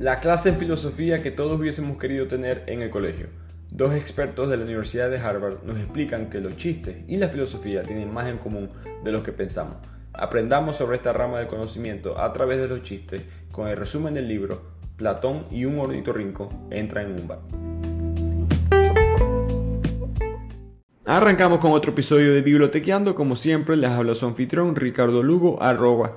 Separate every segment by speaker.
Speaker 1: La clase en filosofía que todos hubiésemos querido tener en el colegio. Dos expertos de la Universidad de Harvard nos explican que los chistes y la filosofía tienen más en común de lo que pensamos. Aprendamos sobre esta rama del conocimiento a través de los chistes con el resumen del libro Platón y un ornitorrinco entra en un bar. Arrancamos con otro episodio de Bibliotequeando. Como siempre, les habla su anfitrión Ricardo Lugo, arroba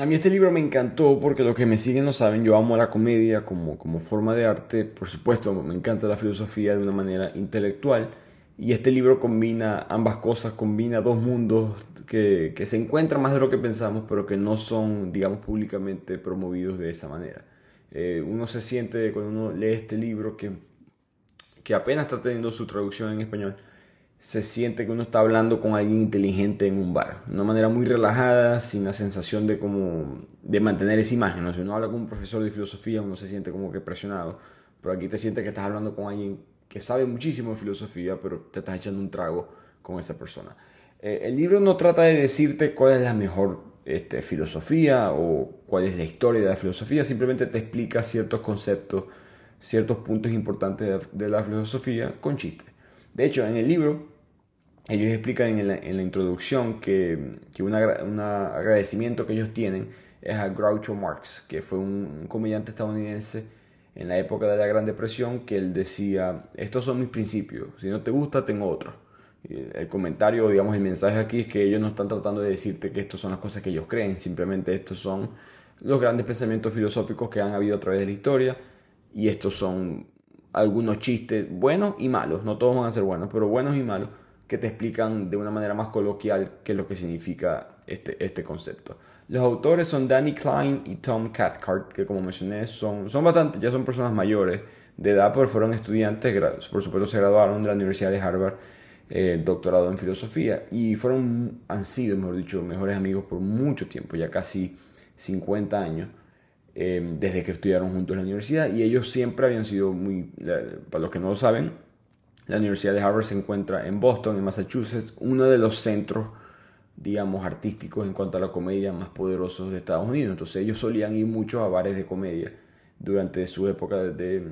Speaker 1: A mí este libro me encantó porque los que me siguen lo saben, yo amo la comedia como, como forma de arte, por supuesto me encanta la filosofía de una manera intelectual y este libro combina ambas cosas, combina dos mundos que, que se encuentran más de lo que pensamos, pero que no son, digamos, públicamente promovidos de esa manera. Eh, uno se siente cuando uno lee este libro que, que apenas está teniendo su traducción en español, se siente que uno está hablando con alguien inteligente en un bar. De una manera muy relajada, sin la sensación de como de mantener esa imagen. Si uno habla con un profesor de filosofía, uno se siente como que presionado. Pero aquí te sientes que estás hablando con alguien que sabe muchísimo de filosofía, pero te estás echando un trago con esa persona. Eh, el libro no trata de decirte cuál es la mejor este, filosofía o cuál es la historia de la filosofía, simplemente te explica ciertos conceptos, ciertos puntos importantes de la filosofía con chistes. De hecho, en el libro, ellos explican en la, introducción que, un agradecimiento que ellos tienen es a Groucho Marx, que fue un, comediante estadounidense en la época de la Gran Depresión, que él decía, estos son mis principios, si no te gusta, tengo otro. El comentario, digamos, el mensaje aquí es que ellos no están tratando de decirte que estas son las cosas que ellos creen, simplemente estos son los grandes pensamientos filosóficos que han habido a través de la historia y estos son algunos chistes buenos y malos, no todos van a ser buenos, pero buenos y malos, que te explican de una manera más coloquial qué es lo que significa este, este concepto. Los autores son Danny Klein y Tom Cathcart, que como mencioné son, son bastante, ya son personas mayores de edad, pero fueron estudiantes, por supuesto se graduaron de la Universidad de Harvard, eh, doctorado en filosofía, y fueron, han sido, mejor dicho, mejores amigos por mucho tiempo, ya casi 50 años. Em, desde que estudiaron juntos en la universidad y ellos siempre habían sido muy, para los que no lo saben, la Universidad de Harvard se encuentra en Boston, en Massachusetts, uno de los centros, digamos, artísticos en cuanto a la comedia más poderosos de Estados Unidos. Entonces ellos solían ir mucho a bares de comedia durante su época de,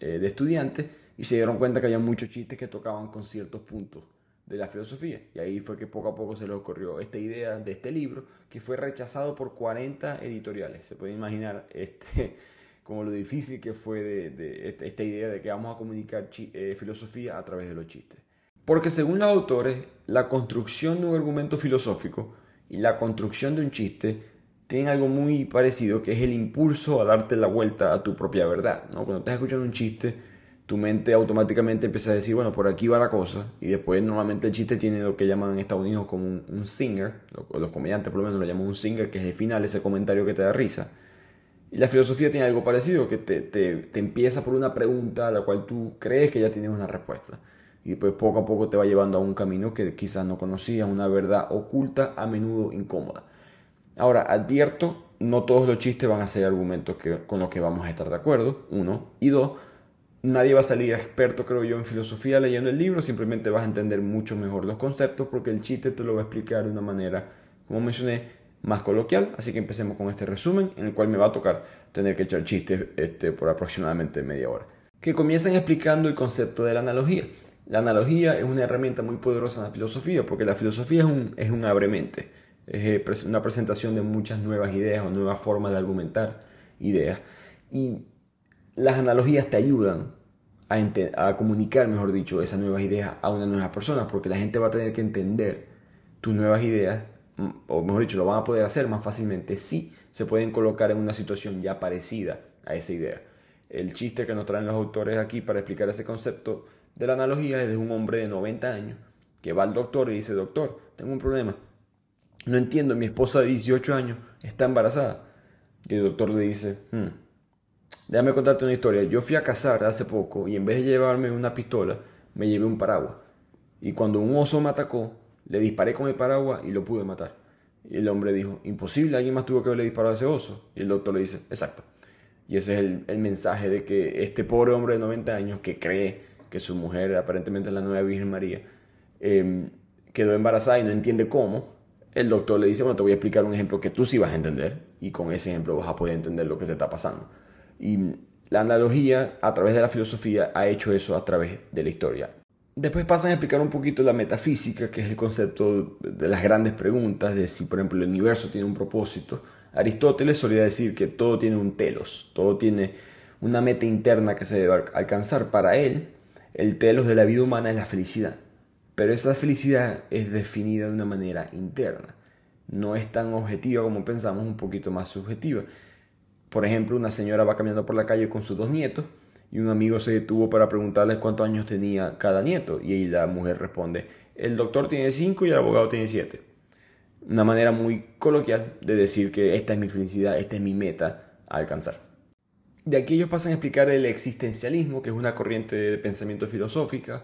Speaker 1: eh, de estudiantes y se dieron cuenta que había muchos chistes que tocaban con ciertos puntos de la filosofía. Y ahí fue que poco a poco se le ocurrió esta idea de este libro, que fue rechazado por 40 editoriales. Se puede imaginar este, como lo difícil que fue de, este, esta idea de que vamos a comunicar eh, filosofía a través de los chistes. Porque según los autores, la construcción de un argumento filosófico y la construcción de un chiste tienen algo muy parecido, que es el impulso a darte la vuelta a tu propia verdad. ¿no? Cuando estás escuchando un chiste, tu mente automáticamente empieza a decir, bueno, por aquí va la cosa. Y después normalmente el chiste tiene lo que llaman en Estados Unidos como un, singer, los comediantes por lo menos lo llaman un singer, que es el final ese comentario que te da risa. Y la filosofía tiene algo parecido, que te, te, te empieza por una pregunta a la cual tú crees que ya tienes una respuesta. Y después poco a poco te va llevando a un camino que quizás no conocías, una verdad oculta, a menudo incómoda. Ahora, advierto, no todos los chistes van a ser argumentos que, con los que vamos a estar de acuerdo, uno. Y dos, Nadie va a salir experto, creo yo, en filosofía leyendo el libro, simplemente vas a entender mucho mejor los conceptos porque el chiste te lo va a explicar de una manera, como mencioné, más coloquial. Así que empecemos con este resumen en el cual me va a tocar tener que echar chistes este, por aproximadamente media hora. Que comiencen explicando el concepto de la analogía. La analogía es una herramienta muy poderosa en la filosofía porque la filosofía es un, es un abremente, es eh, una presentación de muchas nuevas ideas o nuevas formas de argumentar ideas. Y las analogías te ayudan a, a, comunicar, mejor dicho, esas nuevas ideas a una nueva persona, porque la gente va a tener que entender tus nuevas ideas, mm, o mejor dicho, lo van a poder hacer más fácilmente si se pueden colocar en una situación ya parecida a esa idea. El chiste que nos traen los autores aquí para explicar ese concepto de la analogía es de un hombre de 90 años que va al doctor y dice, doctor, tengo un problema. No entiendo, mi esposa de 18 años está embarazada. Y el doctor le dice, hmm, Déjame contarte una historia. Yo fui a cazar hace poco y en vez de llevarme una pistola, me llevé un paraguas. Y cuando un oso me atacó, le disparé con el paraguas y lo pude matar. Y el hombre dijo, imposible, alguien más tuvo que haberle disparado a ese oso. Y el doctor le dice, exacto. Y ese es el, mensaje de que este pobre hombre de 90 años que cree que su mujer, aparentemente es la nueva Virgen María, em, quedó embarazada y no entiende cómo, el doctor le dice, bueno, te voy a explicar un ejemplo que tú sí vas a entender y con ese ejemplo vas a poder entender lo que te está pasando. Y la analogía a través de la filosofía ha hecho eso a través de la historia. Después pasan a explicar un poquito la metafísica, que es el concepto de las grandes preguntas, de si por ejemplo el universo tiene un propósito. Aristóteles solía decir que todo tiene un telos, todo tiene una meta interna que se debe alcanzar. Para él, el telos de la vida humana es la felicidad. Pero esa felicidad es definida de una manera interna. No es tan objetiva como pensamos, un poquito más subjetiva. Por ejemplo, una señora va caminando por la calle con sus dos nietos y un amigo se detuvo para preguntarles cuántos años tenía cada nieto y ahí la mujer responde, el doctor tiene cinco y el abogado tiene siete. Una manera muy coloquial de decir que esta es mi felicidad, esta es mi meta a alcanzar. De aquí ellos pasan a explicar el existencialismo, que es una corriente de pensamiento filosófica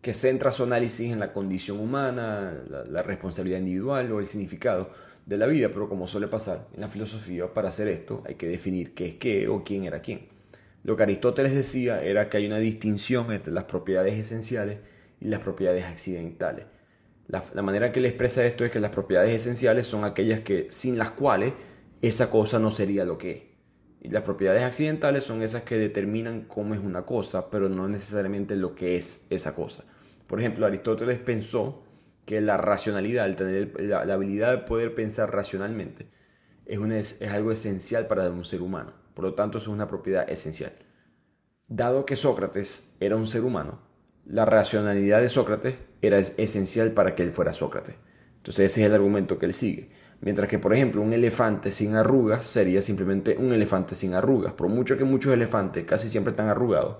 Speaker 1: que centra su análisis en la condición humana, la, responsabilidad individual o el significado de la vida, pero como suele pasar en la filosofía, para hacer esto hay que definir qué es qué o quién era quién. Lo que Aristóteles decía era que hay una distinción entre las propiedades esenciales y las propiedades accidentales. La, manera que él expresa esto es que las propiedades esenciales son aquellas que sin las cuales esa cosa no sería lo que es. Y las propiedades accidentales son esas que determinan cómo es una cosa, pero no necesariamente lo que es esa cosa. Por ejemplo, Aristóteles pensó que la racionalidad, el tener la, habilidad de poder pensar racionalmente, es, algo esencial para un ser humano. Por lo tanto, es una propiedad esencial. Dado que Sócrates era un ser humano, la racionalidad de Sócrates era esencial para que él fuera Sócrates. Entonces ese es el argumento que él sigue. Mientras que, por ejemplo, un elefante sin arrugas sería simplemente un elefante sin arrugas. Por mucho que muchos elefantes casi siempre están arrugados,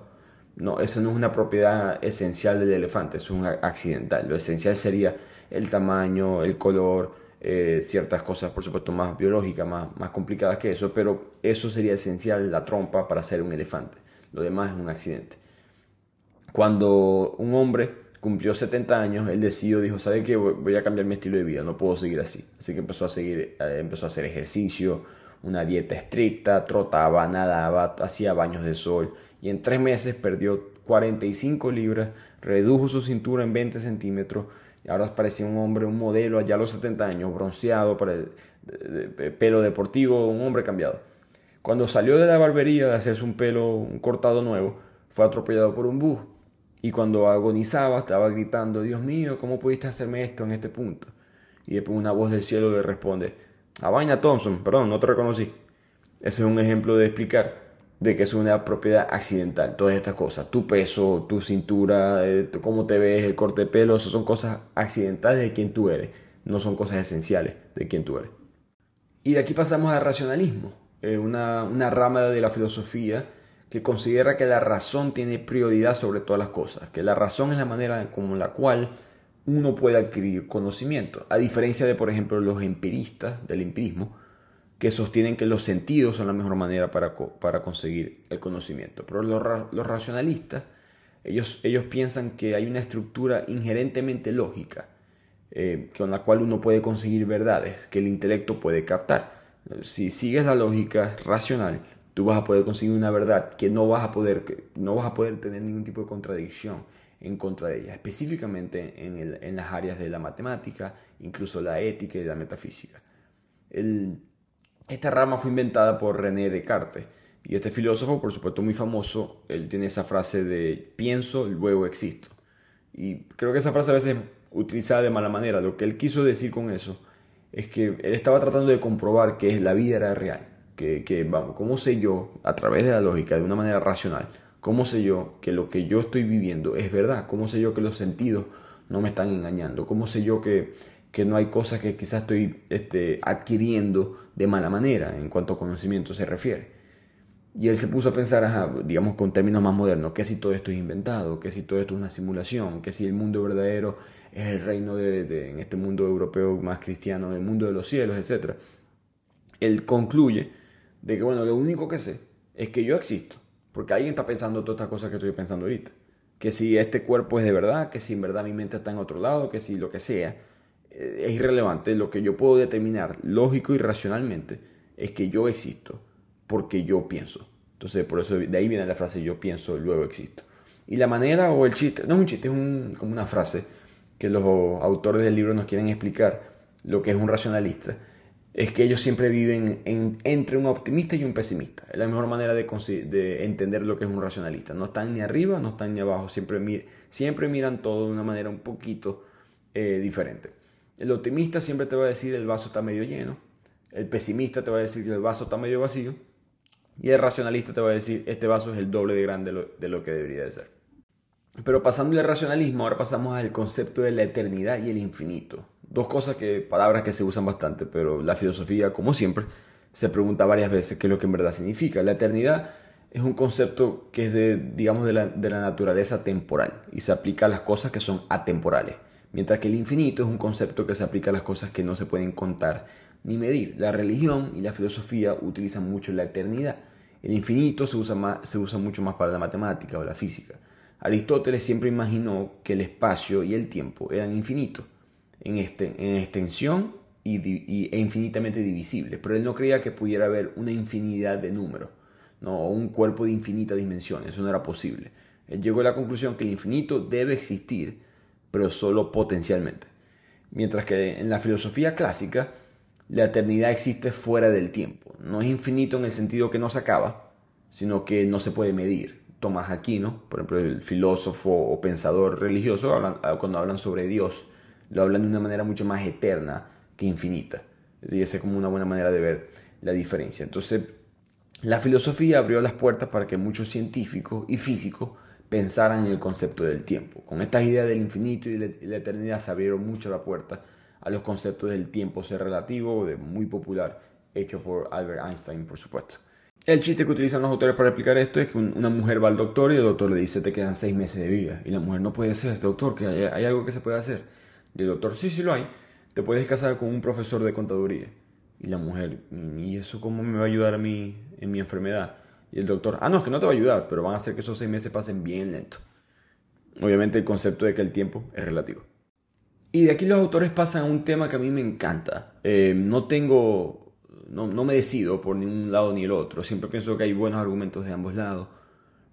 Speaker 1: no, eso no es una propiedad esencial del elefante, es un accidental. Lo esencial sería el tamaño, el color, eh, ciertas cosas, por supuesto, más biológicas, más, más complicadas que eso, pero eso sería esencial, la trompa, para ser un elefante. Lo demás es un accidente. Cuando un hombre cumplió 70 años, él decidió, dijo, ¿sabe qué? Voy a cambiar mi estilo de vida, no puedo seguir así. Así que empezó a, seguir, eh, empezó a hacer ejercicio, una dieta estricta, trotaba, nadaba, hacía baños de sol y en tres meses perdió 45 libras, redujo su cintura en 20 centímetros y ahora parecía un hombre, un modelo allá a los 70 años, bronceado, pelo deportivo, un hombre cambiado. Cuando salió de la barbería de hacerse un pelo, un cortado nuevo, fue atropellado por un bus y cuando agonizaba estaba gritando, Dios mío, ¿cómo pudiste hacerme esto en este punto? Y después una voz del cielo le responde, a Vaina Thompson, perdón, no te reconocí. Ese es un ejemplo de explicar de que es una propiedad accidental, todas estas cosas, tu peso, tu cintura, eh, cómo te ves, el corte de pelo, son cosas accidentales de quien tú eres, no son cosas esenciales de quien tú eres. Y de aquí pasamos al racionalismo, una, una rama de la filosofía que considera que la razón tiene prioridad sobre todas las cosas, que la razón es la manera como la cual uno puede adquirir conocimiento, a diferencia de, por ejemplo, los empiristas del empirismo, que sostienen que los sentidos son la mejor manera para, para conseguir el conocimiento. Pero los, los racionalistas, ellos, ellos, piensan que hay una estructura inherentemente lógica eh, con la cual uno puede conseguir verdades que el intelecto puede captar. Si sigues la lógica racional, tú vas a poder conseguir una verdad que no vas a poder, no vas a poder tener ningún tipo de contradicción en contra de ella, específicamente en, en las áreas de la matemática, incluso la ética y la metafísica. Esta rama fue inventada por René Descartes y este filósofo, por supuesto muy famoso, él tiene esa frase de pienso, luego existo. Y creo que esa frase a veces es utilizada de mala manera. Lo que él quiso decir con eso es que él estaba tratando de comprobar que la vida era real que, vamos, ¿cómo sé yo, a través de la lógica, de una manera racional, cómo sé yo que lo que yo estoy viviendo es verdad? ¿Cómo sé yo que los sentidos no me están engañando? ¿Cómo sé yo que, que no hay cosas que quizás estoy este, adquiriendo de mala manera en cuanto a conocimiento se refiere? Y él se puso a pensar, digamos con términos más modernos, que si todo esto es inventado, que si todo esto es una simulación, que si el mundo verdadero es el reino de, en este mundo europeo más cristiano, el mundo de los cielos, etc. Él concluye de que, bueno, lo único que sé es que yo existo, porque alguien está pensando todas estas cosas que estoy pensando ahorita, Que si este cuerpo es de verdad, que si en verdad mi mente está en otro lado, que si lo que sea, es irrelevante. Lo que yo puedo determinar lógico y racionalmente es que yo existo porque yo pienso. Entonces, por eso de ahí viene la frase yo pienso, luego existo. Y la manera o el chiste, no es un chiste, es como una frase que los autores del libro nos quieren explicar lo que es un racionalista, es que ellos siempre viven entre un optimista y un pesimista. Es la mejor manera de, de, entender lo que es un racionalista. No están ni arriba, no están ni abajo, siempre, siempre miran todo de una manera un poquito eh, diferente. El optimista siempre te va a decir el vaso está medio lleno, el pesimista te va a decir que el vaso está medio vacío, y el racionalista te va a decir este vaso es el doble de grande de lo, que debería de ser. Pero pasando del racionalismo, ahora pasamos al concepto de la eternidad y el infinito. Dos cosas que, palabras que se usan bastante, pero la filosofía, como siempre, se pregunta varias veces qué es lo que en verdad significa. La eternidad es un concepto que es de, digamos, de la, de la naturaleza temporal y se aplica a las cosas que son atemporales. Mientras que el infinito es un concepto que se aplica a las cosas que no se pueden contar ni medir. La religión y la filosofía utilizan mucho la eternidad. El infinito se usa, más, se usa mucho más para la matemática o la física. Aristóteles siempre imaginó que el espacio y el tiempo eran infinitos, en, este, en extensión y, e infinitamente divisibles, pero él no creía que pudiera haber una infinidad de números, no, un cuerpo de infinitas dimensiones, eso no era posible. Él llegó a la conclusión que el infinito debe existir, pero solo potencialmente. Mientras que en la filosofía clásica, la eternidad existe fuera del tiempo. No es infinito en el sentido que no se acaba, sino que no se puede medir. Tomás Aquino, por ejemplo, el filósofo o pensador religioso, ah, cuando hablan sobre Dios, lo hablan de una manera mucho más eterna que infinita. Y esa es como una buena manera de ver la diferencia. Entonces, la filosofía abrió las puertas para que muchos científicos y físicos pensaran en el concepto del tiempo. Con estas ideas del infinito y la eternidad se abrieron mucho la puerta a los conceptos del tiempo ser relativo, de muy popular, hecho por Albert Einstein, por supuesto. El chiste que utilizan los autores para explicar esto es que una mujer va al doctor y el doctor le dice te quedan seis meses de vida. Y la mujer no puede ser, doctor, que hay, algo que se puede hacer. Y el doctor, sí, sí lo hay. Te puedes casar con un profesor de contaduría. Y la mujer, ¿y eso cómo me va a ayudar a mí en mi enfermedad? Y el doctor, ah, no, es que no te va a ayudar, pero van a hacer que esos seis meses pasen bien lento. Obviamente el concepto de que el tiempo es relativo. Y de aquí los autores pasan a un tema que a mí me encanta. Eh, no tengo, no, me decido por ni un lado ni el otro. Siempre pienso que hay buenos argumentos de ambos lados,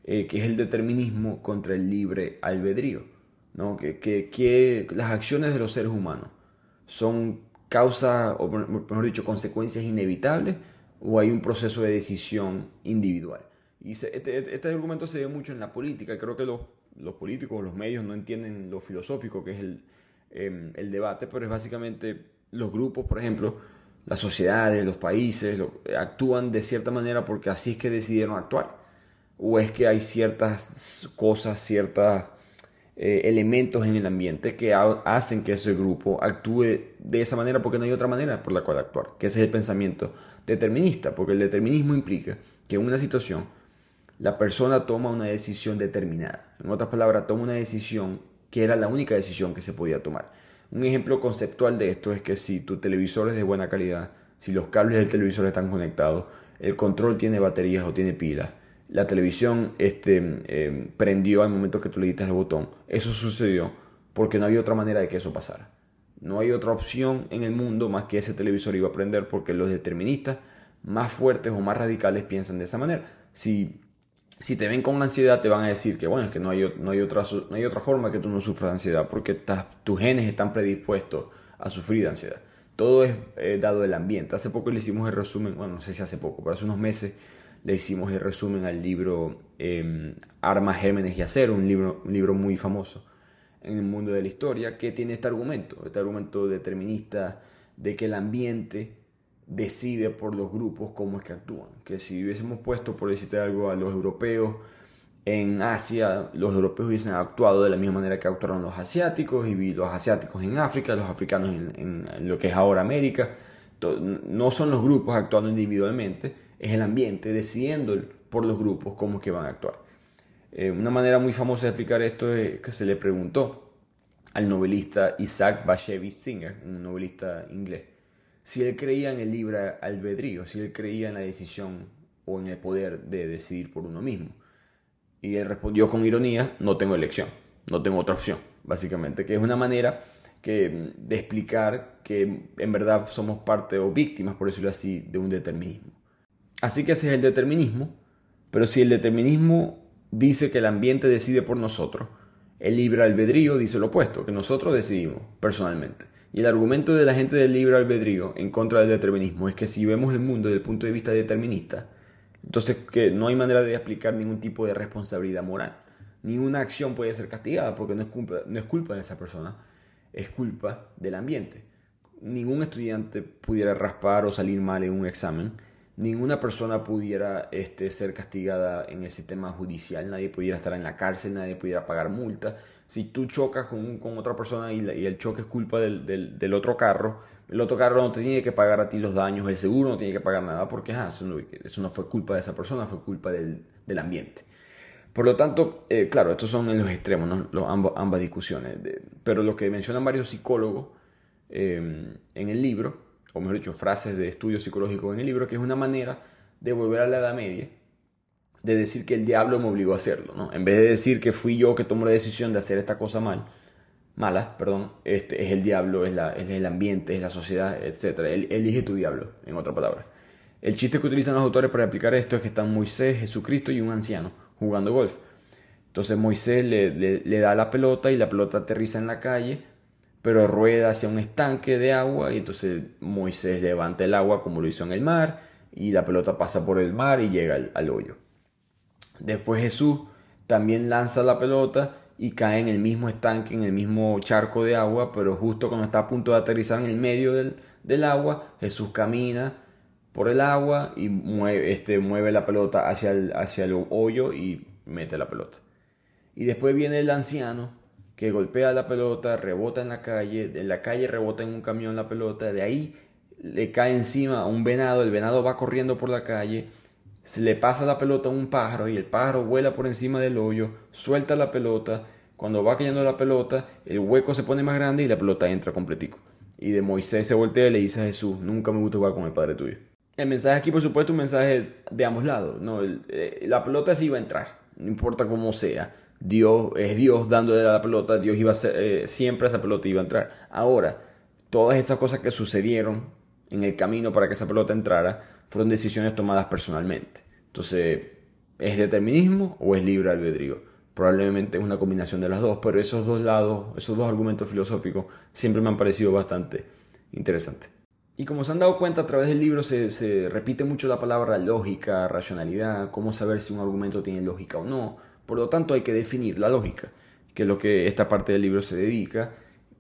Speaker 1: eh, que es el determinismo contra el libre albedrío. ¿no? Que, que, las acciones de los seres humanos son causas, o mejor dicho, consecuencias inevitables, o hay un proceso de decisión individual. Y este, este, argumento se ve mucho en la política. Creo que los, políticos, los medios no entienden lo filosófico que es el, Em, el debate, pero es básicamente los grupos, por ejemplo, las sociedades, los países, actúan de cierta manera porque así es que decidieron actuar. O es que hay ciertas cosas, ciertos eh, elementos en el ambiente que hacen que ese grupo actúe de esa manera porque no hay otra manera por la cual actuar. Que ese es el pensamiento determinista, porque el determinismo implica que en una situación la persona toma una decisión determinada. En otras palabras, toma una decisión que era la única decisión que se podía tomar. Un ejemplo conceptual de esto es que si tu televisor es de buena calidad, si los cables del televisor están conectados, el control tiene baterías o tiene pilas, la televisión este, em, prendió al momento que tú le diste el botón, eso sucedió porque no había otra manera de que eso pasara. No hay otra opción en el mundo más que ese televisor iba a prender porque los deterministas más fuertes o más radicales piensan de esa manera. Si si te ven con ansiedad, te van a decir que, bueno, es que no hay, no hay, otra, no hay otra forma que tú no sufras ansiedad, porque tus genes están predispuestos a sufrir ansiedad. Todo es eh, dado el ambiente. Hace poco le hicimos el resumen, bueno, no sé si hace poco, pero hace unos meses le hicimos el resumen al libro eh, Armas, Gérmenes y Acero, un libro, un libro muy famoso en el mundo de la historia, que tiene este argumento, este argumento determinista de que el ambiente decide por los grupos cómo es que actúan. Que si hubiésemos puesto, por decirte algo, a los europeos en Asia, los europeos hubiesen actuado de la misma manera que actuaron los asiáticos, y los asiáticos en África, los africanos en, lo que es ahora América. No son los grupos actuando individualmente, es el ambiente decidiendo por los grupos cómo es que van a actuar. Eh, una manera muy famosa de explicar esto es que se le preguntó al novelista Isaac Bashevis Singer, un novelista inglés, si él creía en el libre albedrío, si él creía en la decisión o en el poder de decidir por uno mismo. Y él respondió con ironía, no tengo elección, no tengo otra opción, básicamente, que es una manera que, de explicar que en verdad somos parte o víctimas, por decirlo así, de un determinismo. Así que ese es el determinismo, pero si el determinismo dice que el ambiente decide por nosotros, el libre albedrío dice lo opuesto, que nosotros decidimos personalmente. Y el argumento de la gente del libre albedrío en contra del determinismo es que si vemos el mundo desde el punto de vista determinista, entonces que no hay manera de aplicar ningún tipo de responsabilidad moral. Ninguna acción puede ser castigada porque no es culpa, no es culpa de esa persona, es culpa del ambiente. Ningún estudiante pudiera raspar o salir mal en un examen. Ninguna persona pudiera este, ser castigada en el sistema judicial. Nadie pudiera estar en la cárcel, nadie pudiera pagar multa. Si tú chocas con, con otra persona y, el choque es culpa del, del, otro carro, el otro carro no te tiene que pagar a ti los daños, el seguro no tiene que pagar nada porque eso, no, fue culpa de esa persona, fue culpa del, del ambiente. Por lo tanto, eh, claro, estos son en los extremos, ambas, discusiones. pero lo que mencionan varios psicólogos em, en el libro, o mejor dicho, frases de estudio psicológico en el libro, que es una manera de volver a la Edad Media, de decir que el diablo me obligó a hacerlo. ¿no? En vez de decir que fui yo que tomé la decisión de hacer esta cosa mal, mala, perdón, este, es el diablo, es, la, es el ambiente, es la sociedad, etc. elige tu diablo, en otra palabra. El chiste que utilizan los autores para explicar esto es que están Moisés, Jesucristo y un anciano jugando golf. Entonces Moisés le, da la pelota y la pelota aterriza en la calle, pero rueda hacia un estanque de agua y entonces Moisés levanta el agua como lo hizo en el mar y la pelota pasa por el mar y llega al, hoyo. Después Jesús también lanza la pelota y cae en el mismo estanque, en el mismo charco de agua, pero justo cuando está a punto de aterrizar en el medio del, agua, Jesús camina por el agua y mueve, este, mueve la pelota hacia el, hacia el hoyo y mete la pelota. Y después viene el anciano que golpea la pelota, rebota en la calle, de la calle rebota en un camión la pelota, de ahí le cae encima a un venado, el venado va corriendo por la calle, se le pasa la pelota a un pájaro y el pájaro vuela por encima del hoyo, suelta la pelota, cuando va cayendo la pelota, el hueco se pone más grande y la pelota entra completico. Y de Moisés se voltea y le dice a Jesús, nunca me gusta jugar con el Padre tuyo. El mensaje aquí, por supuesto, un mensaje de ambos lados. ¿no? Eh, la pelota sí iba a entrar, no importa cómo sea. Dios es Dios dándole la pelota, Dios iba a ser, eh, siempre esa pelota iba a entrar. Ahora, todas estas cosas que sucedieron en el camino para que esa pelota entrara fueron decisiones tomadas personalmente. Entonces, ¿es determinismo o es libre albedrío? Probablemente es una combinación de las dos, pero esos dos lados, esos dos argumentos filosóficos siempre me han parecido bastante interesantes. Y como se han dado cuenta a través del libro se, repite mucho la palabra lógica, racionalidad, cómo saber si un argumento tiene lógica o no. Por lo tanto hay que definir la lógica, que es lo que esta parte del libro se dedica.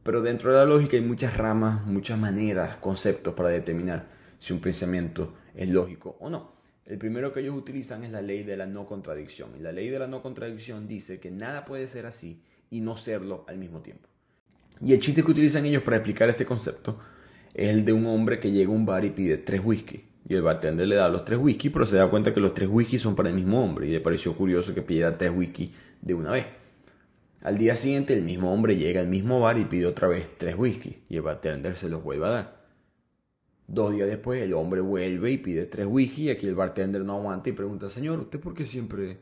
Speaker 1: Pero dentro de la lógica hay muchas ramas, muchas maneras, conceptos para determinar si un pensamiento es lógico o no. El primero que ellos utilizan es la ley de la no contradicción. Y la ley de la no contradicción dice que nada puede ser así y no serlo al mismo tiempo. Y el chiste que utilizan ellos para explicar este concepto es el de un hombre que llega a un bar y pide tres whisky. Y el bartender le da los tres whisky, pero se da cuenta que los tres whisky son para el mismo hombre. Y le pareció curioso que pidiera tres whisky de una vez. Al día siguiente, el mismo hombre llega al mismo bar y pide otra vez tres whisky. Y el bartender se los vuelve a dar. Dos días después, el hombre vuelve y pide tres whisky. Aquí el bartender no aguanta y pregunta: Señor, ¿usted por qué siempre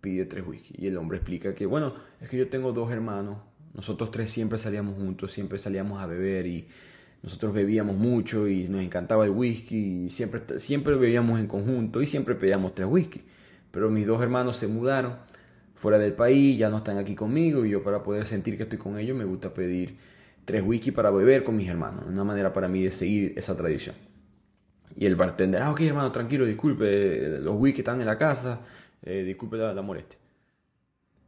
Speaker 1: pide tres whisky? Y el hombre explica que, bueno, es que yo tengo dos hermanos. Nosotros tres siempre salíamos juntos, siempre salíamos a beber y nosotros bebíamos mucho y nos encantaba el whisky y siempre, siempre bebíamos en conjunto y siempre pedíamos tres whisky. Pero mis dos hermanos se mudaron fuera del país, ya no están aquí conmigo y yo para poder sentir que estoy con ellos me gusta pedir tres whisky para beber con mis hermanos. Una manera para mí de seguir esa tradición. Y el bartender, ah, ok hermano, tranquilo, disculpe, los whisky están en la casa, eh, disculpe la, la molestia.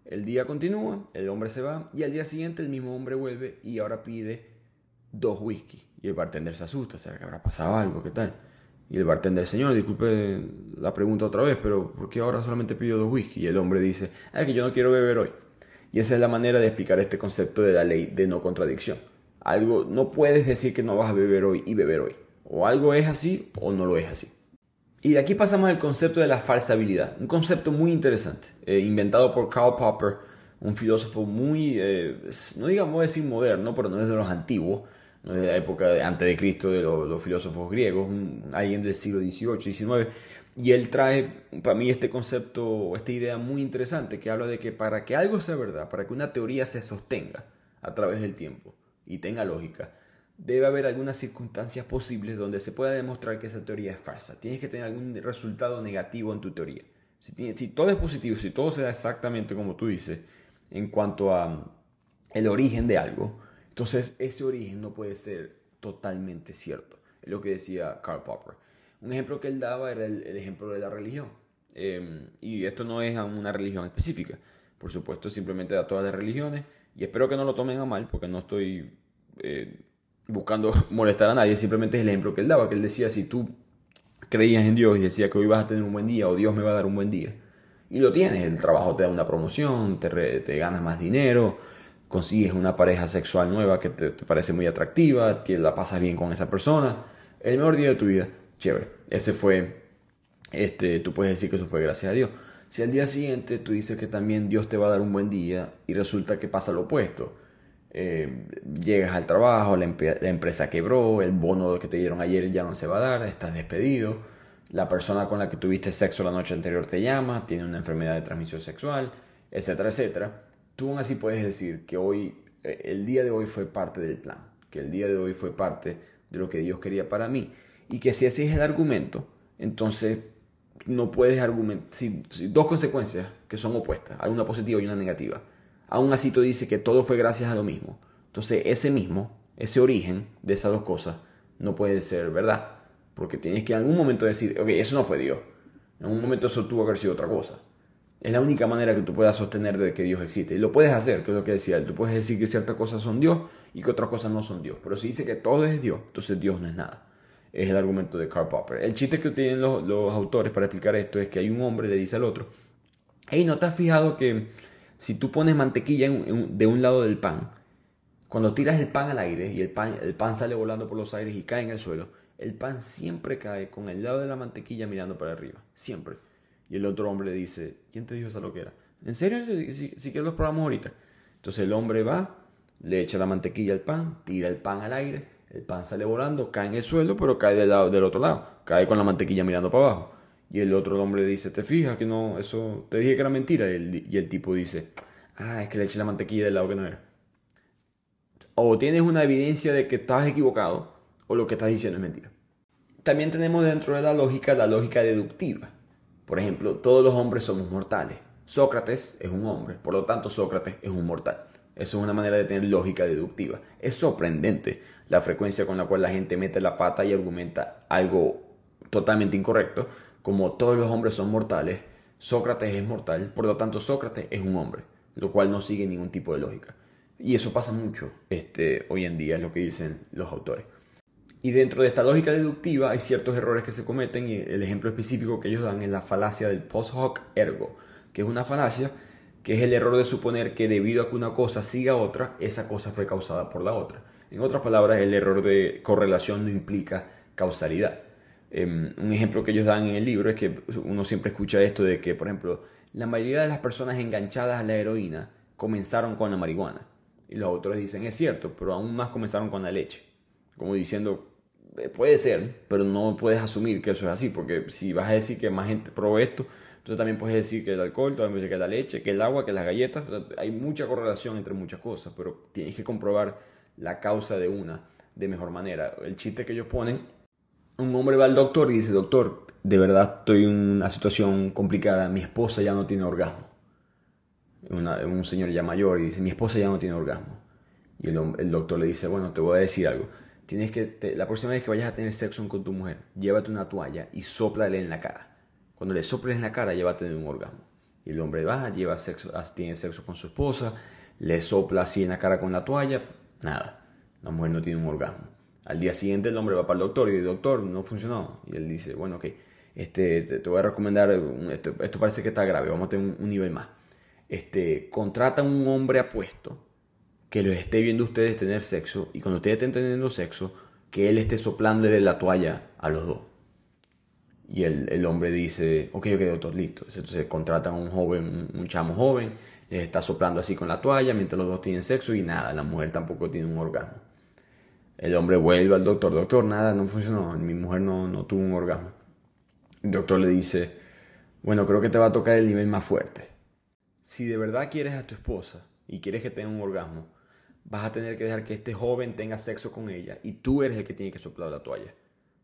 Speaker 1: El día continúa, el hombre se va y al día siguiente el mismo hombre vuelve y ahora pide dos whisky. Y el bartender se asusta, ¿será que habrá pasado algo? ¿Qué tal? Y el bartender, señor, disculpe la pregunta otra vez, pero ¿por qué ahora solamente pido dos whisky? Y el hombre dice, ah, que yo no quiero beber hoy. Y esa es la manera de explicar este concepto de la ley de no contradicción. Algo, no puedes decir que no vas a beber hoy y beber hoy. O algo es así o no lo es así. Y de aquí pasamos al concepto de la falsabilidad, un concepto muy interesante, eh, inventado por Karl Popper, un filósofo muy, eh, no digamos decir moderno, pero no es de los antiguos, de la época de, antes de Cristo, de los, filósofos griegos, alguien del siglo XVIII, XIX, Y él trae para mí este concepto, esta idea muy interesante que habla de que para que algo sea verdad, para que una teoría se sostenga a través del tiempo y tenga lógica, debe haber algunas circunstancias posibles donde se pueda demostrar que esa teoría es falsa. Tienes que tener algún resultado negativo en tu teoría. Si, si todo es positivo, si todo se da exactamente como tú dices en cuanto a mm, el origen de algo, entonces ese origen no puede ser totalmente cierto. Es lo que decía Karl Popper. Un ejemplo que él daba era el, ejemplo de la religión. Em, y esto no es una religión específica. Por supuesto, simplemente a todas las religiones. Y espero que no lo tomen a mal, porque no estoy eh, buscando molestar a nadie. Simplemente es el ejemplo que él daba. Que él decía, si tú creías en Dios y decías que hoy vas a tener un buen día o Dios me va a dar un buen día. Y lo tienes, el trabajo te da una promoción, te, te ganas más dinero, consigues una pareja sexual nueva que te, parece muy atractiva, que la pasas bien con esa persona. El mejor día de tu vida chévere. Ese fue, este, tú puedes decir que eso fue gracias a Dios. Si al día siguiente tú dices que también Dios te va a dar un buen día y resulta que pasa lo opuesto. Eh, llegas al trabajo, la, empresa quebró, el bono que te dieron ayer ya no se va a dar, estás despedido, la persona con la que tuviste sexo la noche anterior te llama, tiene una enfermedad de transmisión sexual, etcétera, etcétera. Tú aún así puedes decir que hoy, eh, el día de hoy fue parte del plan, que el día de hoy fue parte de lo que Dios quería para mí. Y que si ese es el argumento, entonces no puedes argumentar, si, dos consecuencias que son opuestas, hay una positiva y una negativa, aún así tú dices que todo fue gracias a lo mismo, entonces ese mismo, ese origen de esas dos cosas no puede ser verdad, porque tienes que en algún momento decir, ok, eso no fue Dios, en algún momento eso tuvo que haber sido otra cosa. Es la única manera que tú puedas sostener de que Dios existe. Y lo puedes hacer, que es lo que decía él. Tú puedes decir que ciertas cosas son Dios y que otras cosas no son Dios. Pero si dice que todo es Dios, entonces Dios no es nada es el argumento de Karl Popper. El chiste que tienen los, autores para explicar esto es que hay un hombre le dice al otro, hey, ¿no te has fijado que si tú pones mantequilla de un lado del pan, cuando tiras el pan al aire y el pan, el pan sale volando por los aires y cae en el suelo, el pan siempre cae con el lado de la mantequilla mirando para arriba, siempre. Y el otro hombre dice, ¿quién te dijo esa loquera? ¿En serio? Si, si, los probamos ahorita. Entonces el hombre va, le echa la mantequilla al pan, tira el pan al aire el pan sale volando, cae en el suelo, pero cae del, lado, del otro lado. Cae con la mantequilla mirando para abajo. Y el otro hombre dice, ¿te fijas que no? Eso te dije que era mentira. Y el, y el tipo dice, ah, es que le eché la mantequilla del lado que no era. O tienes una evidencia de que estás equivocado, o lo que estás diciendo es mentira. También tenemos dentro de la lógica la lógica deductiva. Por ejemplo, todos los hombres somos mortales. Sócrates es un hombre, por lo tanto Sócrates es un mortal. Eso es una manera de tener lógica deductiva. Es sorprendente la frecuencia con la cual la gente mete la pata y argumenta algo totalmente incorrecto, como todos los hombres son mortales, Sócrates es mortal, por lo tanto Sócrates es un hombre, lo cual no sigue ningún tipo de lógica. Y eso pasa mucho este, hoy en día, es lo que dicen los autores. Y dentro de esta lógica deductiva hay ciertos errores que se cometen y el ejemplo específico que ellos dan es la falacia del post hoc ergo, que es una falacia que es el error de suponer que debido a que una cosa siga otra, esa cosa fue causada por la otra. En otras palabras, el error de correlación no implica causalidad. Em, un ejemplo que ellos dan en el libro es que uno siempre escucha esto de que, por ejemplo, la mayoría de las personas enganchadas a la heroína comenzaron con la marihuana. Y los autores dicen, es cierto, pero aún más comenzaron con la leche. Como diciendo, puede ser, pero no puedes asumir que eso es así, porque si vas a decir que más gente probó esto, entonces también puedes decir que el alcohol, también puedes decir que la leche, que el agua, que las galletas. hay mucha correlación entre muchas cosas, pero tienes que comprobar la causa de una de mejor manera. El chiste que ellos ponen, un hombre va al doctor y dice, doctor, de verdad estoy en una situación complicada, mi esposa ya no tiene orgasmo. un señor ya mayor y dice, mi esposa ya no tiene orgasmo. Y el, doctor le dice, bueno, te voy a decir algo. Tienes que, la próxima vez que vayas a tener sexo con tu mujer, llévate una toalla y soplale en la cara cuando le soples en la cara, a tener un orgasmo. Y el hombre va, lleva sexo, tiene sexo con su esposa, le sopla así en la cara con la toalla, nada. La mujer no tiene un orgasmo. Al día siguiente el hombre va para el doctor y dice, doctor, no funcionó. Y él dice, bueno, ok, este, te, voy a recomendar, esto, parece que está grave, vamos a tener un, nivel más. Este, contrata a un hombre apuesto que los esté viendo ustedes tener sexo y cuando ustedes estén teniendo sexo, que él esté soplándole la toalla a los dos. Y el, el, hombre dice, ok, ok, doctor, listo. Entonces contratan a un joven, un chamo joven, les está soplando así con la toalla mientras los dos tienen sexo y nada, la mujer tampoco tiene un orgasmo. El hombre vuelve al doctor, doctor, nada, no funcionó, mi mujer no, no tuvo un orgasmo. El doctor le dice, bueno, creo que te va a tocar el nivel más fuerte. Si de verdad quieres a tu esposa y quieres que tenga un orgasmo, vas a tener que dejar que este joven tenga sexo con ella y tú eres el que tiene que soplar la toalla.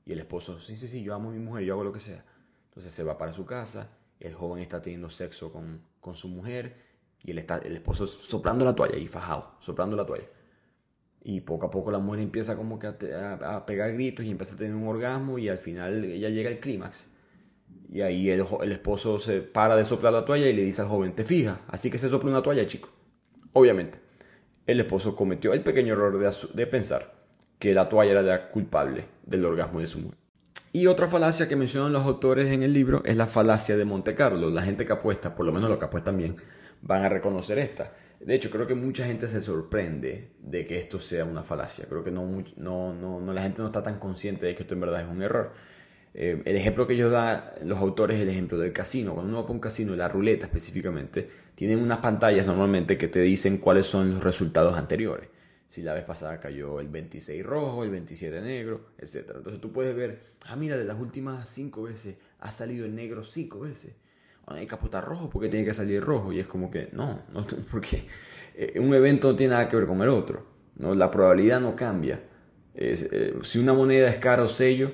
Speaker 1: Y el esposo, sí, sí, sí, yo amo a mi mujer, yo hago lo que sea. Entonces se va para su casa, el joven está teniendo sexo con, con su mujer y él está, el esposo soplando la toalla y fajado, soplando la toalla. Y poco a poco la mujer empieza como que a, pegar gritos y empieza a tener un orgasmo y al final ella llega al clímax. Y ahí el, el, esposo se para de soplar la toalla y le dice al joven, te fijas, así que se sopla una toalla, chico. Obviamente, el esposo cometió el pequeño error de, pensar que la toalla era la culpable del orgasmo de su mujer. Y otra falacia que mencionan los autores en el libro es la falacia de Monte Carlo. La gente que apuesta, por lo menos los que apuestan bien, van a reconocer esta. De hecho, creo que mucha gente se sorprende de que esto sea una falacia. Creo que no, no, no, la gente no está tan consciente de que esto en verdad es un error. Eh, el ejemplo que ellos dan los autores es el ejemplo del casino. Cuando uno va a un casino, la ruleta específicamente, tienen unas pantallas normalmente que te dicen cuáles son los resultados anteriores. Si la vez pasada cayó el 26 rojo, el 27 negro, etc. Entonces tú puedes ver, ah, mira, de las últimas 5 veces ha salido el negro 5 veces hay que apostar rojo porque tiene que salir rojo. Y es como que no, no porque eh, un evento no tiene nada que ver con el otro. ¿no? La probabilidad no cambia. Eh, si una moneda es cara o sello,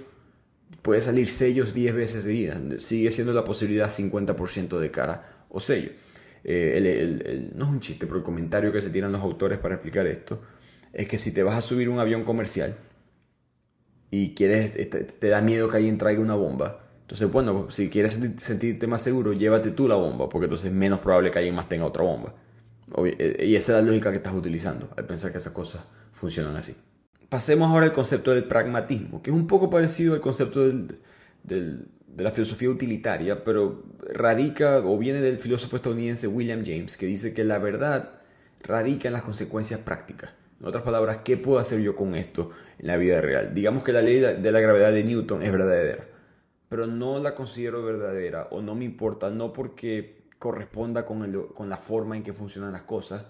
Speaker 1: puede salir sellos 10 veces seguidas. Sigue siendo la posibilidad 50% de cara o sello. Eh, no es un chiste, pero el comentario que se tiran los autores para explicar esto es que si te vas a subir un avión comercial y quieres, te, te da miedo que alguien traiga una bomba, entonces, bueno, si quieres sentirte más seguro, llévate tú la bomba, porque entonces es menos probable que alguien más tenga otra bomba. Eh, y esa es la lógica que estás utilizando al pensar que esas cosas funcionan así. Pasemos ahora al concepto del pragmatismo, que es un poco parecido al concepto de la filosofía utilitaria, pero radica o viene del filósofo estadounidense William James, que dice que la verdad radica en las consecuencias prácticas. En otras palabras, ¿qué puedo hacer yo con esto en la vida real? Digamos que la ley de la gravedad de Newton es verdadera pero no la considero verdadera o no me importa, no porque corresponda con, con la forma en que funcionan las cosas,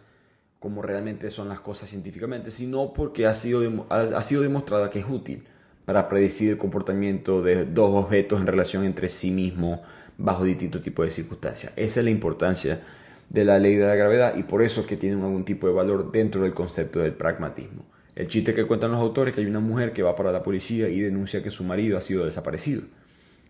Speaker 1: como realmente son las cosas científicamente, sino porque ha sido, ha, sido demostrada que es útil para predecir el comportamiento de dos objetos en relación entre sí mismos bajo distintos tipos de circunstancias. Esa es la importancia de la ley de la gravedad y por eso es que tienen algún tipo de valor dentro del concepto del pragmatismo. El chiste que cuentan los autores es que hay una mujer que va para la policía y denuncia que su marido ha sido desaparecido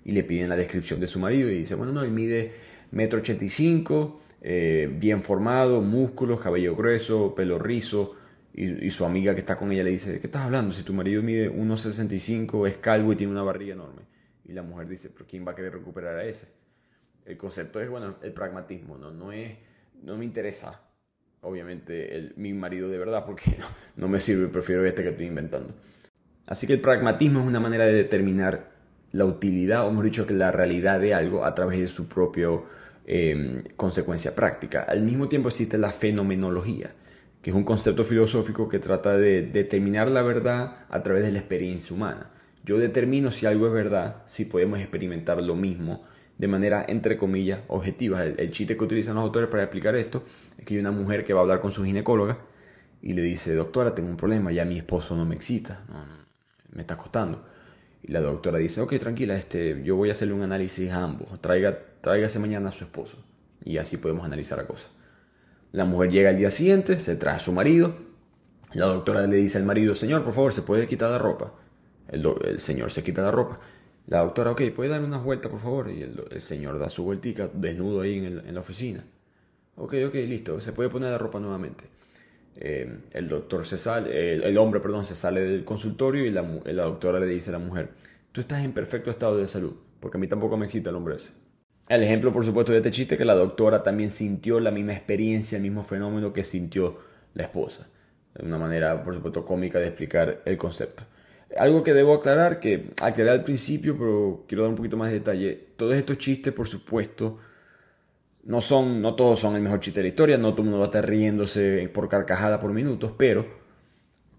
Speaker 1: y le piden la descripción de su marido y dice, bueno, no, él mide metro ochenta y cinco, eh, bien formado, músculos, cabello grueso, pelo rizo, y, su amiga que está con ella le dice, ¿qué estás hablando? Si tu marido mide 1,65, es calvo y tiene una barriga enorme. Y la mujer dice, ¿pero quién va a querer recuperar a ese? El concepto es, bueno, el pragmatismo, no, no, es, no me interesa, obviamente, el, mi marido de verdad, porque no, me sirve, prefiero este que estoy inventando. Así que el pragmatismo es una manera de determinar la utilidad, o mejor dicho, que la realidad de algo a través de su propia em, consecuencia práctica. Al mismo tiempo existe la fenomenología, que es un concepto filosófico que trata de determinar la verdad a través de la experiencia humana. Yo determino si algo es verdad, si podemos experimentar lo mismo de manera, entre comillas, objetiva. El, chiste que utilizan los autores para explicar esto es que hay una mujer que va a hablar con su ginecóloga y le dice, doctora, tengo un problema, ya mi esposo no me excita, me está costando. Y la doctora dice, ok, tranquila, este, yo voy a hacerle un análisis a ambos. Traiga, tráigase mañana a su esposo. Y así podemos analizar la cosa. La mujer llega al día siguiente, se trae a su marido. La doctora le dice al marido, señor, por favor, ¿se puede quitar la ropa? El, señor se quita la ropa. La doctora, ok, ¿puede darme unas vueltas, por favor? Y el, señor da su vueltica, desnudo ahí en, la oficina. Ok, ok, listo, se puede poner la ropa nuevamente. Eh, el doctor se sale, el, hombre, perdón, se sale del consultorio y la, la, doctora le dice a la mujer, tú estás en perfecto estado de salud, porque a mí tampoco me excita el hombre ese. El ejemplo, por supuesto, de este chiste que la doctora también sintió la misma experiencia, el mismo fenómeno que sintió la esposa. Una manera, por supuesto, cómica de explicar el concepto. Algo que debo aclarar, que aclaré al principio, pero quiero dar un poquito más de detalle. Todos estos chistes, por supuesto, no son, no todos son el mejor chiste de la historia, no todo el mundo va a estar riéndose por carcajada por minutos, pero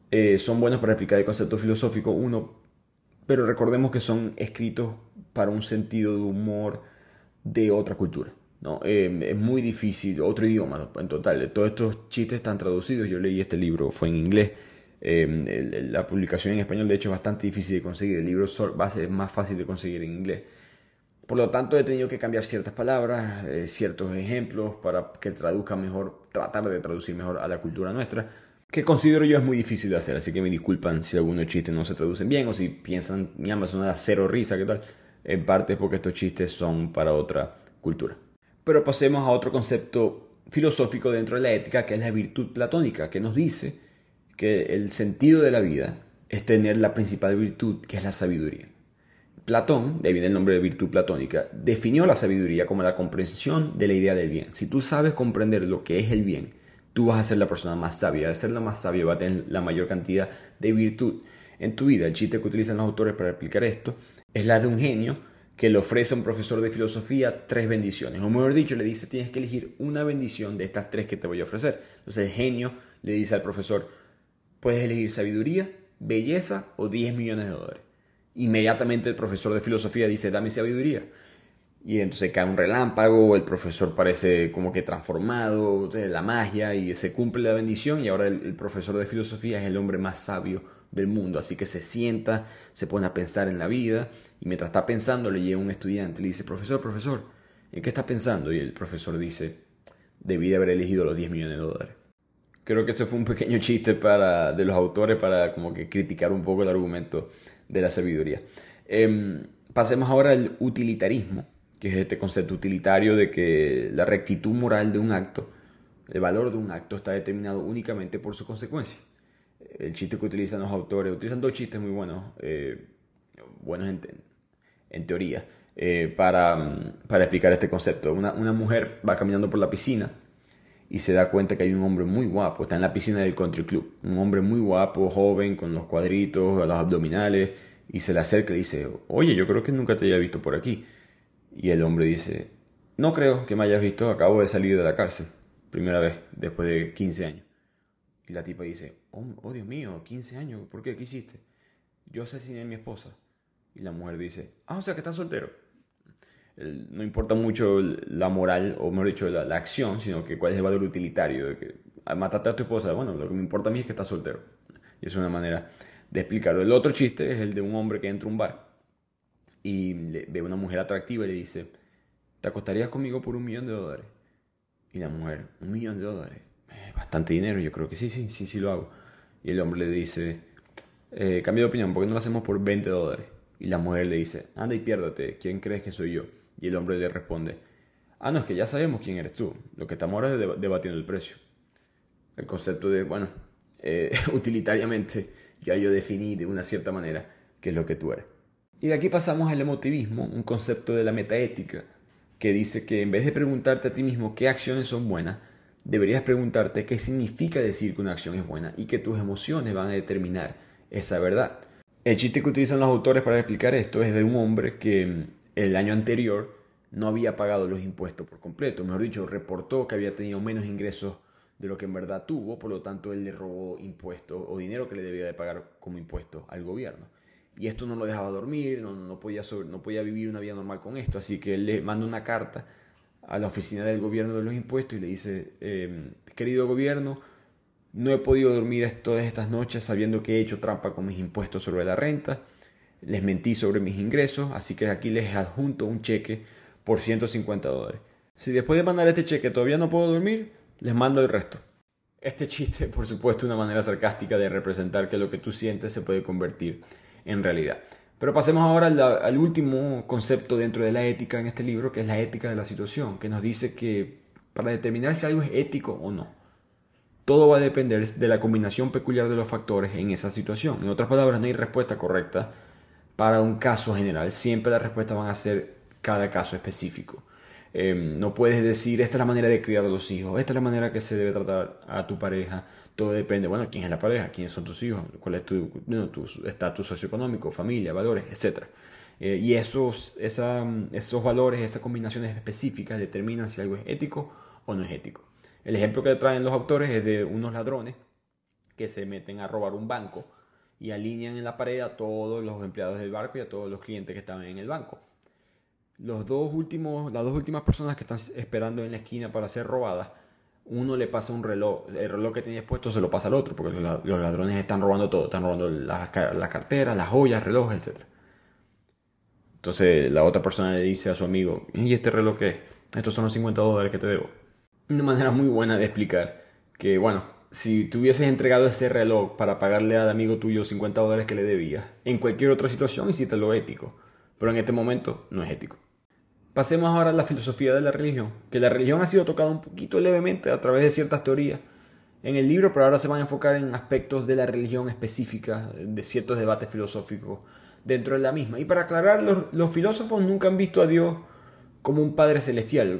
Speaker 1: eh, son buenos para explicar el concepto filosófico, uno, pero recordemos que son escritos para un sentido de humor de otra cultura. ¿no? Eh, es muy difícil, otro idioma en total. Todos estos chistes están traducidos. Yo leí este libro, fue en inglés. Eh, la publicación en español, de hecho, es bastante difícil de conseguir. El libro va a ser más fácil de conseguir en inglés. Por lo tanto, he tenido que cambiar ciertas palabras, eh, ciertos ejemplos para que traduzca mejor, tratar de traducir mejor a la cultura nuestra, que considero yo es muy difícil de hacer, así que me disculpan si algunos chistes no se traducen bien o si piensan, mi alma una cero risa, ¿qué tal? En parte es porque estos chistes son para otra cultura. Pero pasemos a otro concepto filosófico dentro de la ética, que es la virtud platónica, que nos dice que el sentido de la vida es tener la principal virtud, que es la sabiduría. Platón, de ahí viene el nombre de virtud platónica, definió la sabiduría como la comprensión de la idea del bien. Si tú sabes comprender lo que es el bien, tú vas a ser la persona más sabia. Al ser la más sabia va a tener la mayor cantidad de virtud en tu vida. El chiste que utilizan los autores para explicar esto es la de un genio que le ofrece a un profesor de filosofía tres bendiciones. O mejor dicho, le dice, tienes que elegir una bendición de estas tres que te voy a ofrecer. Entonces el genio le dice al profesor, puedes elegir sabiduría, belleza o 10 millones de dólares. Inmediatamente el profesor de filosofía dice, dame sabiduría. Y entonces cae un relámpago, el profesor parece como que transformado, de la magia, y se cumple la bendición, y ahora el, profesor de filosofía es el hombre más sabio del mundo. Así que se sienta, se pone a pensar en la vida, y mientras está pensando le llega un estudiante le dice, profesor, profesor, ¿en qué está pensando? Y el profesor dice, debí de haber elegido los 10 millones de dólares. Creo que ese fue un pequeño chiste para, de los autores para como que criticar un poco el argumento de la sabiduría. Em, pasemos ahora al utilitarismo, que es este concepto utilitario de que la rectitud moral de un acto, el valor de un acto está determinado únicamente por su consecuencia. El chiste que utilizan los autores, utilizan dos chistes muy buenos, eh, buenos en, teoría, eh, para, para, explicar este concepto. Una, una mujer va caminando por la piscina y se da cuenta que hay un hombre muy guapo, está en la piscina del country club, un hombre muy guapo, joven, con los cuadritos, los abdominales, y se le acerca y dice, oye, yo creo que nunca te haya visto por aquí. Y el hombre dice, no creo que me hayas visto, acabo de salir de la cárcel, primera vez, después de 15 años. Y la tipa dice, oh, oh Dios mío, 15 años, ¿por qué? ¿Qué hiciste? Yo asesiné a mi esposa. Y la mujer dice, ah, o sea que estás soltero no importa mucho la moral, o mejor dicho, la, acción, sino que cuál es el valor utilitario. De que ah, mataste a tu esposa, bueno, lo que me importa a mí es que estás soltero. Y es una manera de explicarlo. El otro chiste es el de un hombre que entra a un bar y ve a una mujer atractiva y le dice, ¿te acostarías conmigo por un millón de dólares? Y la mujer, un millón de dólares, bastante dinero, yo creo que sí, sí, sí, sí lo hago. Y el hombre le dice, eh, cambio de opinión, ¿por qué no lo hacemos por 20 dólares? Y la mujer le dice, anda y piérdate, ¿quién crees que soy yo? Y el hombre le responde, ah, no, es que ya sabemos quién eres tú, lo que estamos ahora es debatiendo el precio. El concepto de, bueno, eh, utilitariamente ya yo definí de una cierta manera qué es lo que tú eres. Y de aquí pasamos al emotivismo, un concepto de la metaética, que dice que en vez de preguntarte a ti mismo qué acciones son buenas, deberías preguntarte qué significa decir que una acción es buena y que tus emociones van a determinar esa verdad. El chiste que utilizan los autores para explicar esto es de un hombre que el año anterior no había pagado los impuestos por completo. Mejor dicho, reportó que había tenido menos ingresos de lo que en verdad tuvo, por lo tanto él le robó impuestos o dinero que le debía de pagar como impuestos al gobierno. Y esto no lo dejaba dormir, no, podía, vivir una vida normal con esto, así que él le manda una carta a la oficina del gobierno de los impuestos y le dice, em, querido gobierno, no he podido dormir todas estas noches sabiendo que he hecho trampa con mis impuestos sobre la renta les mentí sobre mis ingresos, así que aquí les adjunto un cheque por 150 dólares. Si después de mandar este cheque todavía no puedo dormir, les mando el resto. Este chiste, por supuesto, es una manera sarcástica de representar que lo que tú sientes se puede convertir en realidad. Pero pasemos ahora al, último concepto dentro de la ética en este libro, que es la ética de la situación, que nos dice que para determinar si algo es ético o no, todo va a depender de la combinación peculiar de los factores en esa situación. En otras palabras, no hay respuesta correcta para un caso general. Siempre las respuestas van a ser cada caso específico. Em, no puedes decir, esta es la manera de criar a los hijos, esta es la manera que se debe tratar a tu pareja. Todo depende, bueno, quién es la pareja, quiénes son tus hijos, cuál es tu estatus socioeconómico, familia, valores, etc. Eh, y esos, esa, esos valores, esas combinaciones específicas determinan si algo es ético o no es ético. El ejemplo que traen los autores es de unos ladrones que se meten a robar un banco y alinean en la pared a todos los empleados del barco y a todos los clientes que estaban en el banco. Los dos últimos, las dos últimas personas que están esperando en la esquina para ser robadas, uno le pasa un reloj, el reloj que tenía puesto se lo pasa al otro, porque los ladrones están robando todo, están robando las, carteras, las joyas, relojes, etc. Entonces la otra persona le dice a su amigo, ¿y este reloj qué? Estos son los 50 dólares que te debo. Una manera muy buena de explicar que, bueno, si tú hubieses entregado ese reloj para pagarle al amigo tuyo 50 dólares que le debías, en cualquier otra situación hiciste lo ético, pero en este momento no es ético. Pasemos ahora a la filosofía de la religión, que la religión ha sido tocada un poquito levemente a través de ciertas teorías en el libro, pero ahora se van a enfocar en aspectos de la religión específica, de ciertos debates filosóficos dentro de la misma. Y para aclarar, los, filósofos nunca han visto a Dios como un Padre Celestial.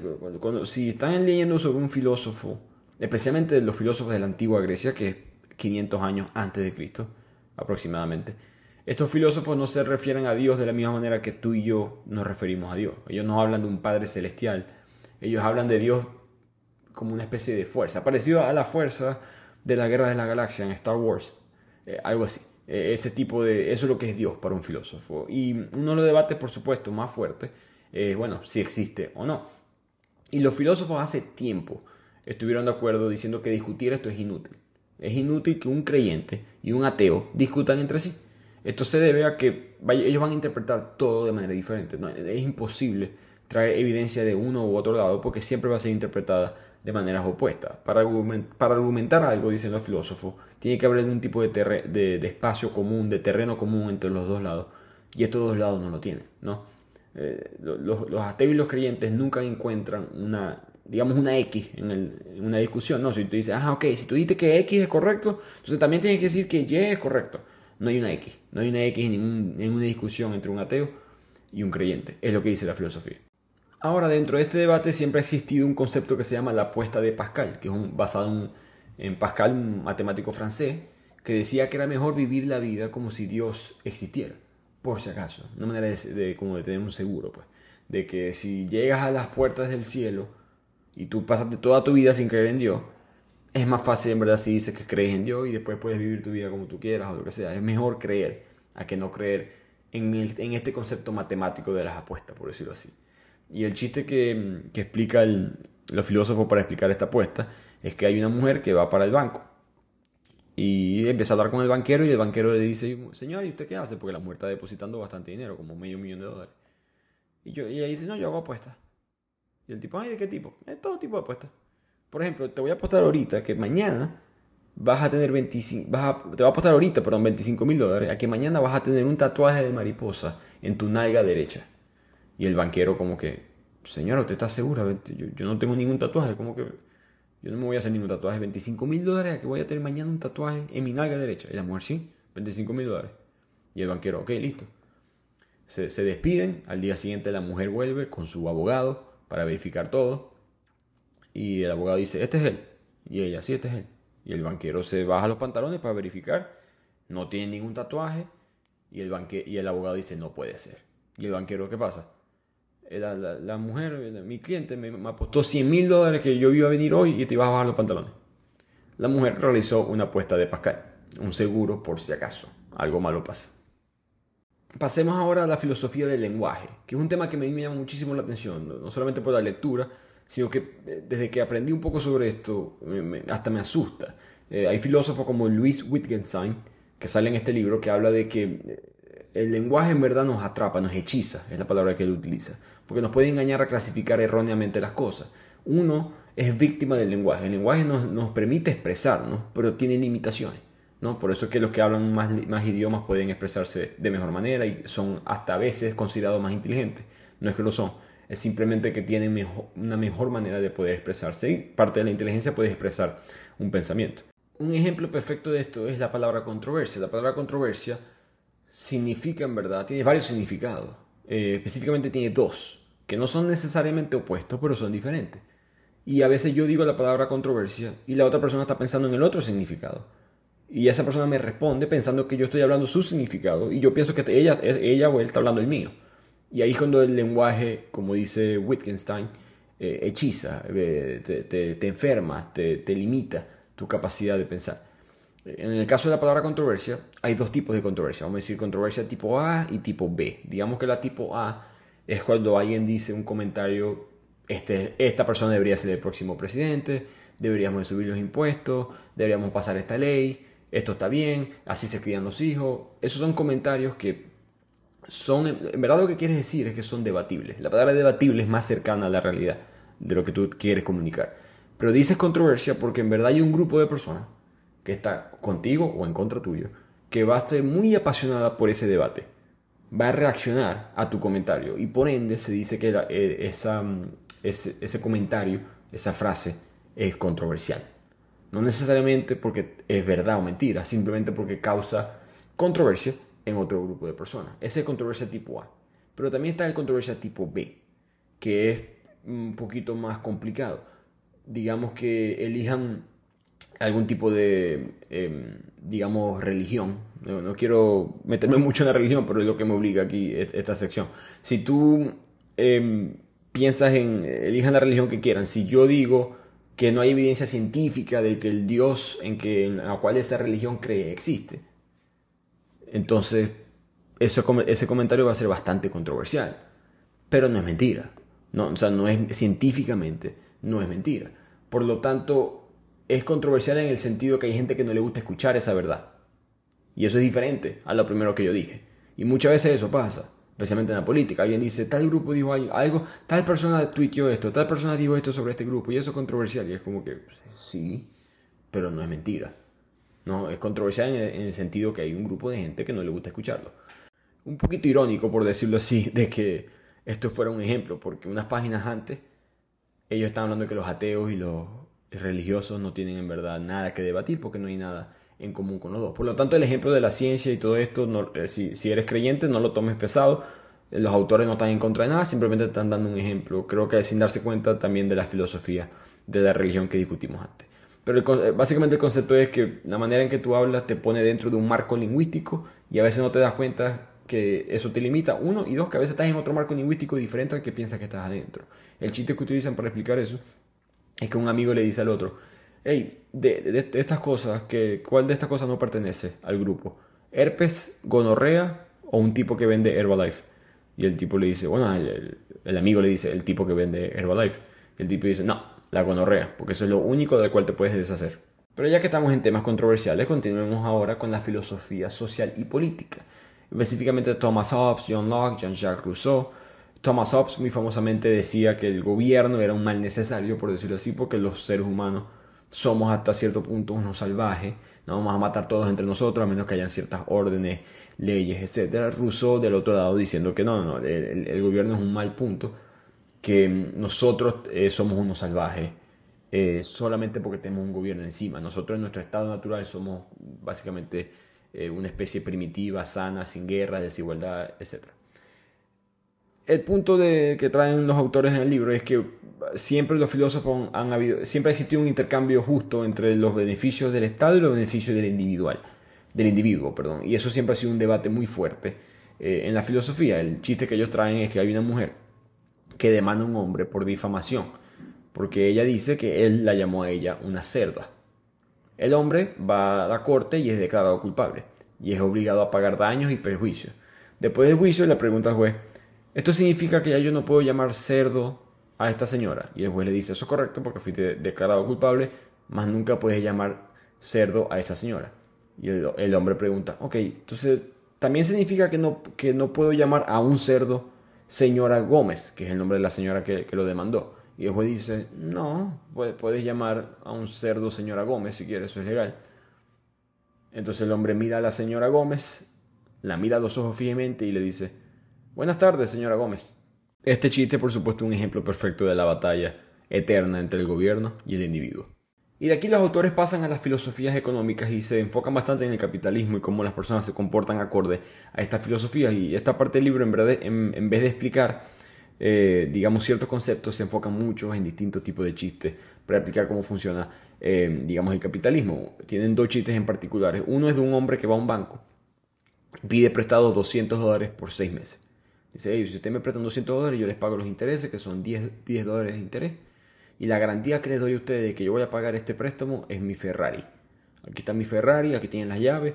Speaker 1: si están leyendo sobre un filósofo, especialmente los filósofos de la antigua Grecia, que es 500 años antes de Cristo, aproximadamente, estos filósofos no se refieren a Dios de la misma manera que tú y yo nos referimos a Dios. Ellos no hablan de un Padre Celestial. Ellos hablan de Dios como una especie de fuerza, parecido a la fuerza de la Guerra de la Galaxia en Star Wars. Eh, algo así. Eh, ese tipo de... Eso es lo que es Dios para un filósofo. Y uno de los debates, por supuesto, más fuerte es, bueno, si existe o no. Y los filósofos hace tiempo estuvieron de acuerdo diciendo que discutir esto es inútil. Es inútil que un creyente y un ateo discutan entre sí. Esto se debe a que ellos van a interpretar todo de manera diferente. Es imposible traer evidencia de uno u otro lado porque siempre va a ser interpretada de maneras opuestas. Para, argumentar algo, dicen los filósofos, tiene que haber algún tipo de, de, espacio común, de terreno común entre los dos lados. Y estos dos lados no lo tienen. ¿no? Eh, los, los, ateos y los creyentes nunca encuentran una, digamos, una X en, una discusión. No, si tú dices, ah, ok, si tú dices que X es correcto, entonces también tienes que decir que Y es correcto no hay una X. No hay una X en, ninguna discusión entre un ateo y un creyente. Es lo que dice la filosofía. Ahora, dentro de este debate siempre ha existido un concepto que se llama la apuesta de Pascal, que es un, basado en, Pascal, un matemático francés, que decía que era mejor vivir la vida como si Dios existiera, por si acaso. Una manera de, como de tener un seguro, pues. De que si llegas a las puertas del cielo y tú pasaste toda tu vida sin creer en Dios, es más fácil en verdad si dices que crees en Dios y después puedes vivir tu vida como tú quieras o lo que sea. Es mejor creer a que no creer en, en este concepto matemático de las apuestas, por decirlo así. Y el chiste que, que explica el, los filósofos para explicar esta apuesta es que hay una mujer que va para el banco y empieza a hablar con el banquero y el banquero le dice, señor, ¿y usted qué hace? Porque la mujer está depositando bastante dinero, como medio millón de dólares. Y, yo, y ella dice, no, yo hago apuestas. Y el tipo, ay, ¿de qué tipo? Es todo tipo de apuestas. Por ejemplo, te voy a apostar ahorita que mañana vas a tener 25, vas a, te voy a apostar ahorita, perdón, 25 mil dólares, a que mañana vas a tener un tatuaje de mariposa en tu nalga derecha. Y el banquero como que, señora, ¿usted está segura? Yo, yo no tengo ningún tatuaje, como que yo no me voy a hacer ningún tatuaje. 25 mil dólares a que voy a tener mañana un tatuaje en mi nalga derecha. Y la mujer, sí, 25 mil dólares. Y el banquero, ok, listo. Se, se despiden, al día siguiente la mujer vuelve con su abogado para verificar todo. Y el abogado dice, este es él. Y ella, sí, este es él. Y el banquero se baja los pantalones para verificar. No tiene ningún tatuaje. Y el, banque y el abogado dice, no puede ser. Y el banquero, ¿qué pasa? La, la, mujer, mi cliente, me, apostó 100 mil dólares que yo iba a venir hoy y te iba a bajar los pantalones. La mujer realizó una apuesta de Pascal, un seguro por si acaso algo malo pasa. Pasemos ahora a la filosofía del lenguaje, que es un tema que me llama muchísimo la atención, no solamente por la lectura, sino que eh, desde que aprendí un poco sobre esto, hasta me asusta. Eh, hay filósofos como Luis Wittgenstein, que sale en este libro, que habla de que eh, el lenguaje en verdad nos atrapa, nos hechiza, es la palabra que él utiliza, porque nos puede engañar a clasificar erróneamente las cosas. Uno es víctima del lenguaje, el lenguaje nos, nos permite expresarnos, pero tiene limitaciones. ¿No? Por eso es que los que hablan más, más idiomas pueden expresarse de mejor manera y son hasta a veces considerados más inteligentes. No es que lo son, es simplemente que tienen una mejor manera de poder expresarse y parte de la inteligencia puede expresar un pensamiento. Un ejemplo perfecto de esto es la palabra controversia. La palabra controversia significa en verdad, tiene varios significados. Eh, específicamente tiene dos, que no son necesariamente opuestos, pero son diferentes. Y a veces yo digo la palabra controversia y la otra persona está pensando en el otro significado. Y esa persona me responde pensando que yo estoy hablando su significado y yo pienso que ella, ella o él está hablando el mío. Y ahí es cuando el lenguaje, como dice Wittgenstein, eh, hechiza, eh, te, enferma, te, limita tu capacidad de pensar. En el caso de la palabra controversia, hay dos tipos de controversia. Vamos a decir controversia tipo A y tipo B. Digamos que la tipo A es cuando alguien dice un comentario, este, esta persona debería ser el próximo presidente, deberíamos subir los impuestos, deberíamos pasar esta ley, esto está bien, así se crían los hijos. Esos son comentarios que son, en verdad lo que quieres decir es que son debatibles. La palabra debatible es más cercana a la realidad de lo que tú quieres comunicar. Pero dices controversia porque en verdad hay un grupo de personas que está contigo o en contra tuyo, que va a ser muy apasionada por ese debate. Va a reaccionar a tu comentario y por ende se dice que eh, esa, mm, ese, ese comentario, esa frase es controversial. No necesariamente porque es verdad o mentira, simplemente porque causa controversia en otro grupo de personas. Ese es controversia tipo A. Pero también está el controversia tipo B, que es un poquito más complicado. Digamos que elijan algún tipo de, em, digamos, religión. No, quiero meterme mucho en la religión, pero es lo que me obliga aquí esta sección. Si tú em, piensas en, elijan la religión que quieran. Si yo digo que no hay evidencia científica de que el Dios en, que, la cual esa religión cree existe, entonces, ese comentario va a ser bastante controversial. Pero no es mentira. No, o sea, no es científicamente, no es mentira. Por lo tanto, es controversial en el sentido que hay gente que no le gusta escuchar esa verdad. Y eso es diferente a lo primero que yo dije. Y muchas veces eso pasa, especialmente en la política. Alguien dice, tal grupo dijo algo, tal persona tuiteó esto, tal persona dijo esto sobre este grupo, y eso es controversial. Y es como que, sí, pero no es mentira. No, es controversial en el, sentido que hay un grupo de gente que no le gusta escucharlo. Un poquito irónico, por decirlo así, de que esto fuera un ejemplo, porque unas páginas antes ellos estaban hablando de que los ateos y los religiosos no tienen en verdad nada que debatir porque no hay nada en común con los dos. Por lo tanto, el ejemplo de la ciencia y todo esto, eh, si, eres creyente, no lo tomes pesado. Los autores no están en contra de nada, simplemente están dando un ejemplo. Creo que sin darse cuenta también de la filosofía de la religión que discutimos antes. Pero eh, básicamente el concepto es que la manera en que tú hablas te pone dentro de un marco lingüístico y a veces no te das cuenta que eso te limita. Uno, y dos, que a veces estás en otro marco lingüístico diferente al que piensas que estás adentro. El chiste que utilizan para explicar eso es que un amigo le dice al otro, hey, de, estas cosas, que, ¿cuál de estas cosas no pertenece al grupo? ¿Herpes, gonorrea o un tipo que vende Herbalife? Y el tipo le dice, bueno, el, amigo le dice, el tipo que vende Herbalife. El tipo dice, no, la gonorrea, porque eso es lo único del cual te puedes deshacer. Pero ya que estamos en temas controversiales, continuemos ahora con la filosofía social y política. Específicamente Thomas Hobbes, John Locke, Jean-Jacques Rousseau. Thomas Hobbes muy famosamente decía que el gobierno era un mal necesario, por decirlo así, porque los seres humanos somos hasta cierto punto unos salvajes, no vamos a matar todos entre nosotros a menos que hayan ciertas órdenes, leyes, etc. Rousseau del otro lado diciendo que no, no, el gobierno es un mal punto que nosotros eh, somos unos salvajes eh, solamente porque tenemos un gobierno encima. Nosotros en nuestro estado natural somos básicamente eh, una especie primitiva, sana, sin guerra, desigualdad, etc. El punto de, que traen los autores en el libro es que siempre los filósofos han habido, siempre ha existido un intercambio justo entre los beneficios del Estado y los beneficios del individual, del individuo, perdón. Y eso siempre ha sido un debate muy fuerte en la filosofía. El chiste que ellos traen es que hay una mujer que demanda un hombre por difamación, porque ella dice que él la llamó a ella una cerda. El hombre va a la corte y es declarado culpable, y es obligado a pagar daños y perjuicios. Después del juicio le pregunta al juez, ¿esto significa que ya yo no puedo llamar cerdo a esta señora? Y el juez le dice, eso es correcto porque fuiste declarado culpable, más nunca puedes llamar cerdo a esa señora. Y el, hombre pregunta, ok, entonces, ¿también significa que no, que no puedo llamar a un cerdo señora Gómez, que es el nombre de la señora que, lo demandó. Y el juez dice, no, puedes, llamar a un cerdo señora Gómez si quieres, eso es legal. Entonces el hombre mira a la señora Gómez, la mira a los ojos fijamente y le dice, buenas tardes, señora Gómez. Este chiste, por supuesto, es un ejemplo perfecto de la batalla eterna entre el gobierno y el individuo. Y de aquí los autores pasan a las filosofías económicas y se enfocan bastante en el capitalismo y cómo las personas se comportan acorde a estas filosofías. Y esta parte del libro, en, verdad, en, vez de explicar, eh, digamos, ciertos conceptos, se enfocan mucho en distintos tipos de chistes para explicar cómo funciona, eh, digamos, el capitalismo. Tienen dos chistes en particular. Uno es de un hombre que va a un banco, pide prestado 200 dólares por seis meses. Dice, si usted me prestan 200 dólares, yo les pago los intereses, que son 10, 10 dólares de interés y la garantía que les doy a ustedes de que yo voy a pagar este préstamo es mi Ferrari. Aquí está mi Ferrari, aquí tienen las llaves.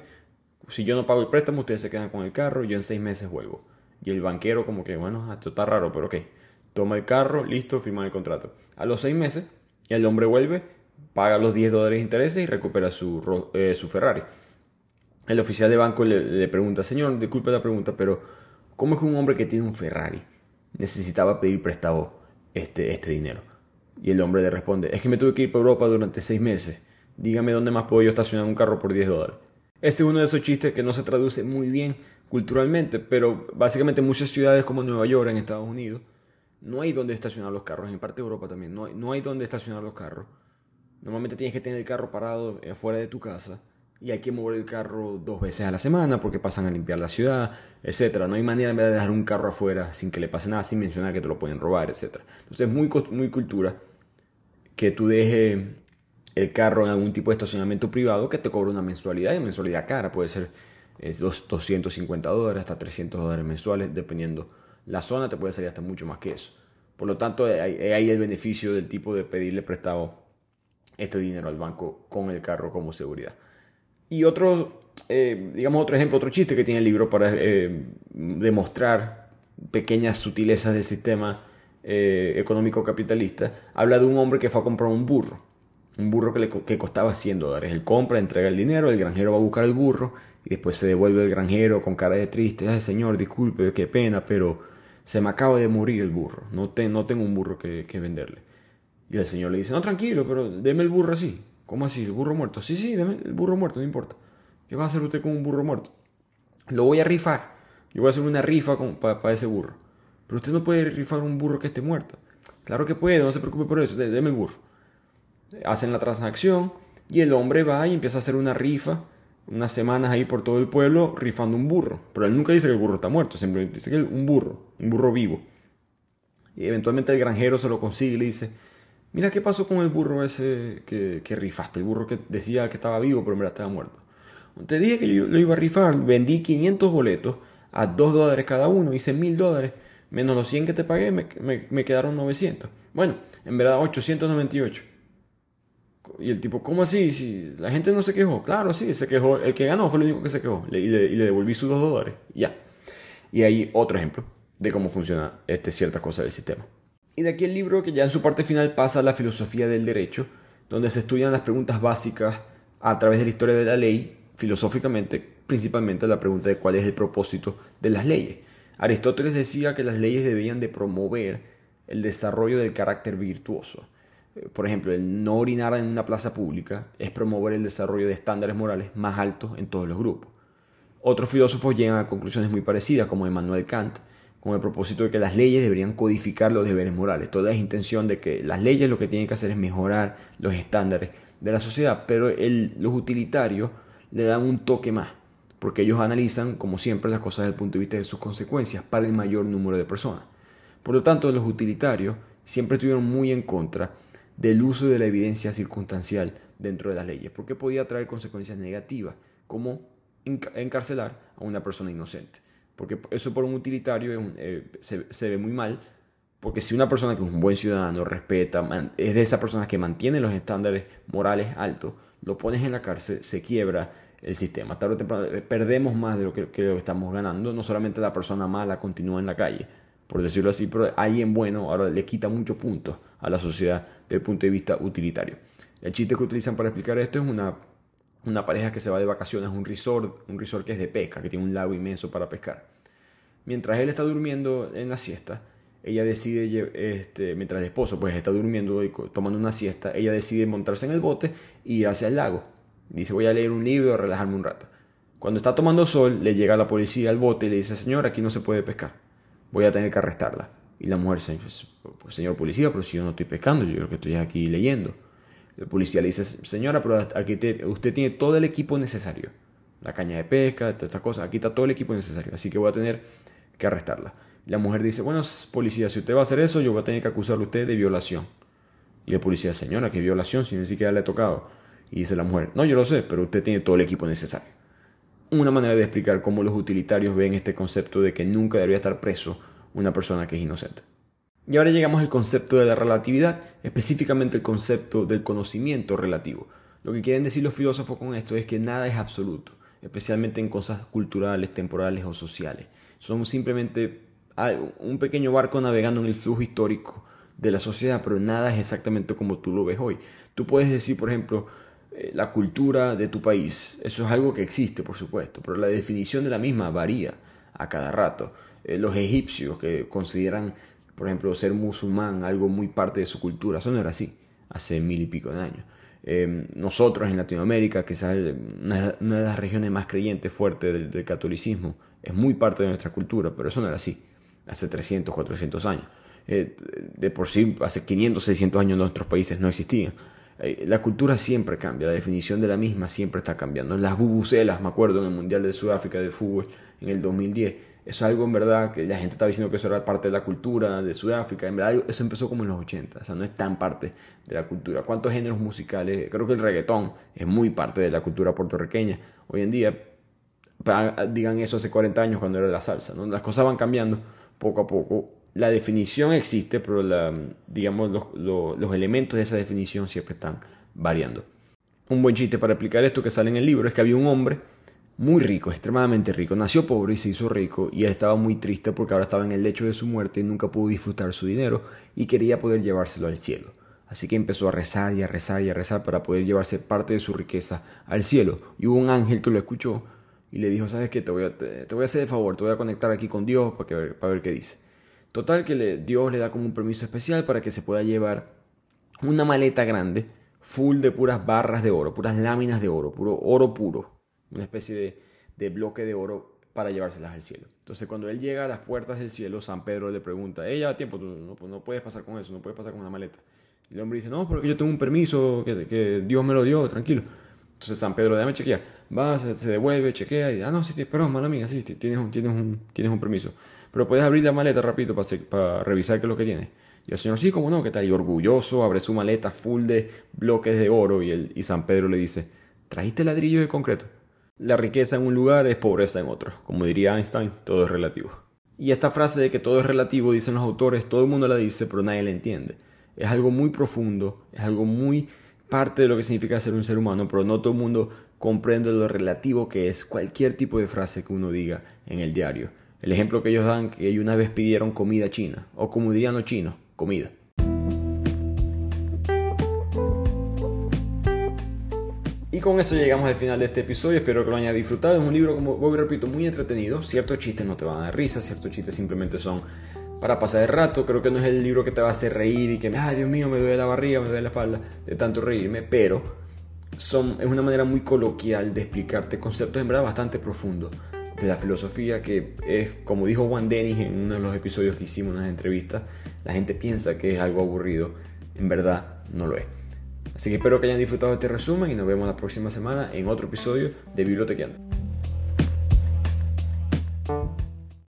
Speaker 1: Si yo no pago el préstamo, ustedes se quedan con el carro, yo en seis meses vuelvo. Y el banquero como que, bueno, esto está raro, pero ok. Toma el carro, listo, firma el contrato. A los seis meses, el hombre vuelve, paga los 10 dólares de intereses y recupera su, eh, su Ferrari. El oficial de banco le, le, pregunta, señor, disculpe la pregunta, pero ¿Cómo es que un hombre que tiene un Ferrari necesitaba pedir prestado este, este dinero? Y el hombre le responde, es que me tuve que ir para Europa durante seis meses. Dígame dónde más puedo yo estacionar un carro por 10 dólares. Este es uno de esos chistes que no se traduce muy bien culturalmente, pero básicamente en muchas ciudades como Nueva York, en Estados Unidos, no hay donde estacionar los carros, en parte de Europa también, no hay, no hay donde estacionar los carros. Normalmente tienes que tener el carro parado afuera de tu casa y hay que mover el carro dos veces a la semana porque pasan a limpiar la ciudad, etcétera. No hay manera de dejar un carro afuera sin que le pase nada, sin mencionar que te lo pueden robar, etcétera. Entonces es muy, cultura que tú dejes el carro en algún tipo de estacionamiento privado que te cobra una mensualidad y mensualidad cara, puede ser es 250 dólares hasta 300 dólares mensuales, dependiendo la zona, te puede salir hasta mucho más que eso. Por lo tanto, hay, hay el beneficio del tipo de pedirle prestado este dinero al banco con el carro como seguridad. Y otro, eh, digamos otro ejemplo, otro chiste que tiene el libro para eh, demostrar pequeñas sutilezas del sistema eh, económico capitalista, habla de un hombre que fue a comprar un burro. Un burro que, le, que costaba 100 dólares. Él compra, entrega el dinero, el granjero va a buscar el burro y después se devuelve el granjero con cara de triste. Ay, señor, disculpe, qué pena, pero se me acaba de morir el burro. No, no tengo un burro que, venderle. Y el señor le dice, no, tranquilo, pero deme el burro así. ¿Cómo así? ¿El burro muerto? Sí, sí, deme el burro muerto, no importa. ¿Qué va a hacer usted con un burro muerto? Lo voy a rifar. Yo voy a hacer una rifa para ese burro. Pero usted no puede rifar un burro que esté muerto. Claro que puede, no se preocupe por eso. Deme el burro. Hacen la transacción y el hombre va y empieza a hacer una rifa unas semanas ahí por todo el pueblo rifando un burro. Pero él nunca dice que el burro está muerto, siempre dice que es un burro, un burro vivo. Y eventualmente el granjero se lo consigue y le dice, mira qué pasó con el burro ese que, rifaste, el burro que decía que estaba vivo pero en verdad estaba muerto. Te dije que yo lo iba a rifar, vendí 500 boletos a 2 dólares cada uno, hice 1000 dólares, menos los 100 que te pagué me, quedaron 900. Bueno, en verdad 898. Y el tipo, ¿cómo así? Si la gente no se quejó. Claro, sí, se quejó. El que ganó fue el único que se quejó. y, le, devolví sus dos dólares. Ya. Y ahí otro ejemplo de cómo funciona este, ciertas cosas del sistema. Y de aquí el libro que ya en su parte final pasa a la filosofía del derecho, donde se estudian las preguntas básicas a través de la historia de la ley, filosóficamente, principalmente la pregunta de cuál es el propósito de las leyes. Aristóteles decía que las leyes debían de promover el desarrollo del carácter virtuoso por ejemplo, el no orinar en una plaza pública es promover el desarrollo de estándares morales más altos en todos los grupos. Otros filósofos llegan a conclusiones muy parecidas, como Emmanuel Kant, con el propósito de que las leyes deberían codificar los deberes morales. Toda es intención de que las leyes lo que tienen que hacer es mejorar los estándares de la sociedad, pero los utilitarios le dan un toque más, porque ellos analizan, como siempre, las cosas desde el punto de vista de sus consecuencias para el mayor número de personas. Por lo tanto, los utilitarios siempre estuvieron muy en contra del uso de la evidencia circunstancial dentro de las leyes, porque podía traer consecuencias negativas, como encarcelar a una persona inocente. Porque eso por un utilitario eh, se, ve muy mal, porque si una persona que es un buen ciudadano, respeta, es de esas personas que mantiene los estándares morales altos, lo pones en la cárcel, se quiebra el sistema. Tarde o temprano eh, perdemos más de lo que, que estamos ganando. No solamente la persona mala continúa en la calle, por decirlo así, pero alguien bueno ahora le quita muchos puntos a la sociedad desde el punto de vista utilitario. El chiste que utilizan para explicar esto es una, una pareja que se va de vacaciones a un resort, un resort que es de pesca, que tiene un lago inmenso para pescar. Mientras él está durmiendo en la siesta, ella decide, este, mientras el esposo pues está durmiendo y tomando una siesta, ella decide montarse en el bote y ir hacia el lago. Dice voy a leer un libro, relajarme un rato. Cuando está tomando sol, le llega la policía al bote y le dice, señor, aquí no se puede pescar voy a tener que arrestarla. Y la mujer pues, pues, señor policía, pero si yo no estoy pescando, yo creo que estoy aquí leyendo. El policía le dice, señora, pero aquí usted tiene todo el equipo necesario. La caña de pesca, todas estas cosas. Aquí está todo el equipo necesario. Así que voy a tener que arrestarla. la mujer dice, bueno, policía, si usted va a hacer eso, yo voy a tener que acusarle a usted de violación. Y el policía, señora, ¿qué violación? Si ni siquiera le he tocado. Y dice la mujer, no, yo lo sé, pero usted tiene todo el equipo necesario una manera de explicar cómo los utilitarios ven este concepto de que nunca debería estar preso una persona que es inocente. Y ahora llegamos al concepto de la relatividad, específicamente el concepto del conocimiento relativo. Lo que quieren decir los filósofos con esto es que nada es absoluto, especialmente en cosas culturales, temporales o sociales. Son simplemente un pequeño barco navegando en el flujo histórico de la sociedad, pero nada es exactamente como tú lo ves hoy. Tú puedes decir, por ejemplo, eh, la cultura de tu país. Eso es algo que existe, por supuesto, pero la definición de la misma varía a cada rato. eh, los egipcios que consideran, por ejemplo, ser musulmán algo muy parte de su cultura. Eso no era así hace mil y pico de años. Eh, nosotros en Latinoamérica, quizás una, una, de las regiones más creyentes fuertes del, del, catolicismo, es muy parte de nuestra cultura, pero eso no era así hace 300, 400 años. Eh, de por sí, hace 500, 600 años nuestros países no existían. Eh, la cultura siempre cambia, la definición de la misma siempre está cambiando. Las bubucelas, me acuerdo, en el Mundial de Sudáfrica de fútbol en el 2010, eso es algo en verdad que la gente estaba diciendo que eso era parte de la cultura de Sudáfrica. En verdad, eso empezó como en los 80, o sea, no es tan parte de la cultura. ¿Cuántos géneros musicales? Creo que el reggaetón es muy parte de la cultura puertorriqueña. Hoy en día, digan eso hace 40 años cuando era la salsa, ¿no? Las cosas van cambiando poco a poco. La definición existe, pero digamos, los, los, los elementos de esa definición siempre están variando. Un buen chiste para explicar esto que sale en el libro es que había un hombre muy rico, extremadamente rico. Nació pobre y se hizo rico y estaba muy triste porque ahora estaba en el lecho de su muerte y nunca pudo disfrutar su dinero y quería poder llevárselo al cielo. Así que empezó a rezar y a rezar y a rezar para poder llevarse parte de su riqueza al cielo. Y hubo un ángel que lo escuchó y le dijo, ¿sabes qué? Te voy a, te, voy a hacer el favor, te voy a conectar aquí con Dios para, que, para ver qué dice. Total que Dios le da como un permiso especial para que se pueda llevar una maleta grande, full de puras barras de oro, puras láminas de oro, puro oro puro, una especie de, de bloque de oro para llevárselas al cielo. Entonces cuando él llega a las puertas del cielo, San Pedro le pregunta, ella a tiempo, tú no, puedes pasar con eso, no puedes pasar con una maleta. Y el hombre dice, no, porque yo tengo un permiso que, Dios me lo dio, tranquilo. Entonces San Pedro, déjame chequear. Va, se, se, devuelve, chequea y dice, ah, no, sí, sí perdón, mala mía, sí, tienes un, tienes, un, tienes un permiso. Pero puedes abrir la maleta rapidito para, para revisar qué es lo que tiene. Y el señor, sí, como no, que está ahí orgulloso, abre su maleta full de bloques de oro y, el, y San Pedro le dice, ¿trajiste ladrillos de concreto? La riqueza en un lugar es pobreza en otro. Como diría Einstein, todo es relativo. Y esta frase de que todo es relativo, dicen los autores, todo el mundo la dice, pero nadie la entiende. Es algo muy profundo, es algo muy parte de lo que significa ser un ser humano, pero no todo el mundo comprende lo relativo que es cualquier tipo de frase que uno diga en el diario. El ejemplo que ellos dan, que ellos una vez pidieron comida china, o como dirían los chinos, comida. Con eso llegamos al final de este episodio, espero que lo hayan disfrutado. Es un libro, como voy repito, muy entretenido. Ciertos chistes no te van a dar risa, ciertos chistes simplemente son para pasar el rato. Creo que no es el libro que te va a hacer reír y que, ay Dios mío, me duele la barriga, me duele la espalda de tanto reírme, pero son, es una manera muy coloquial de explicarte conceptos en verdad bastante profundos de la filosofía que es, como dijo Juan Denis en uno de los episodios que hicimos en las entrevistas, la gente piensa que es algo aburrido, en verdad no lo es. Así que espero que hayan disfrutado este resumen y nos vemos la próxima semana en otro episodio de Bibliotequeando.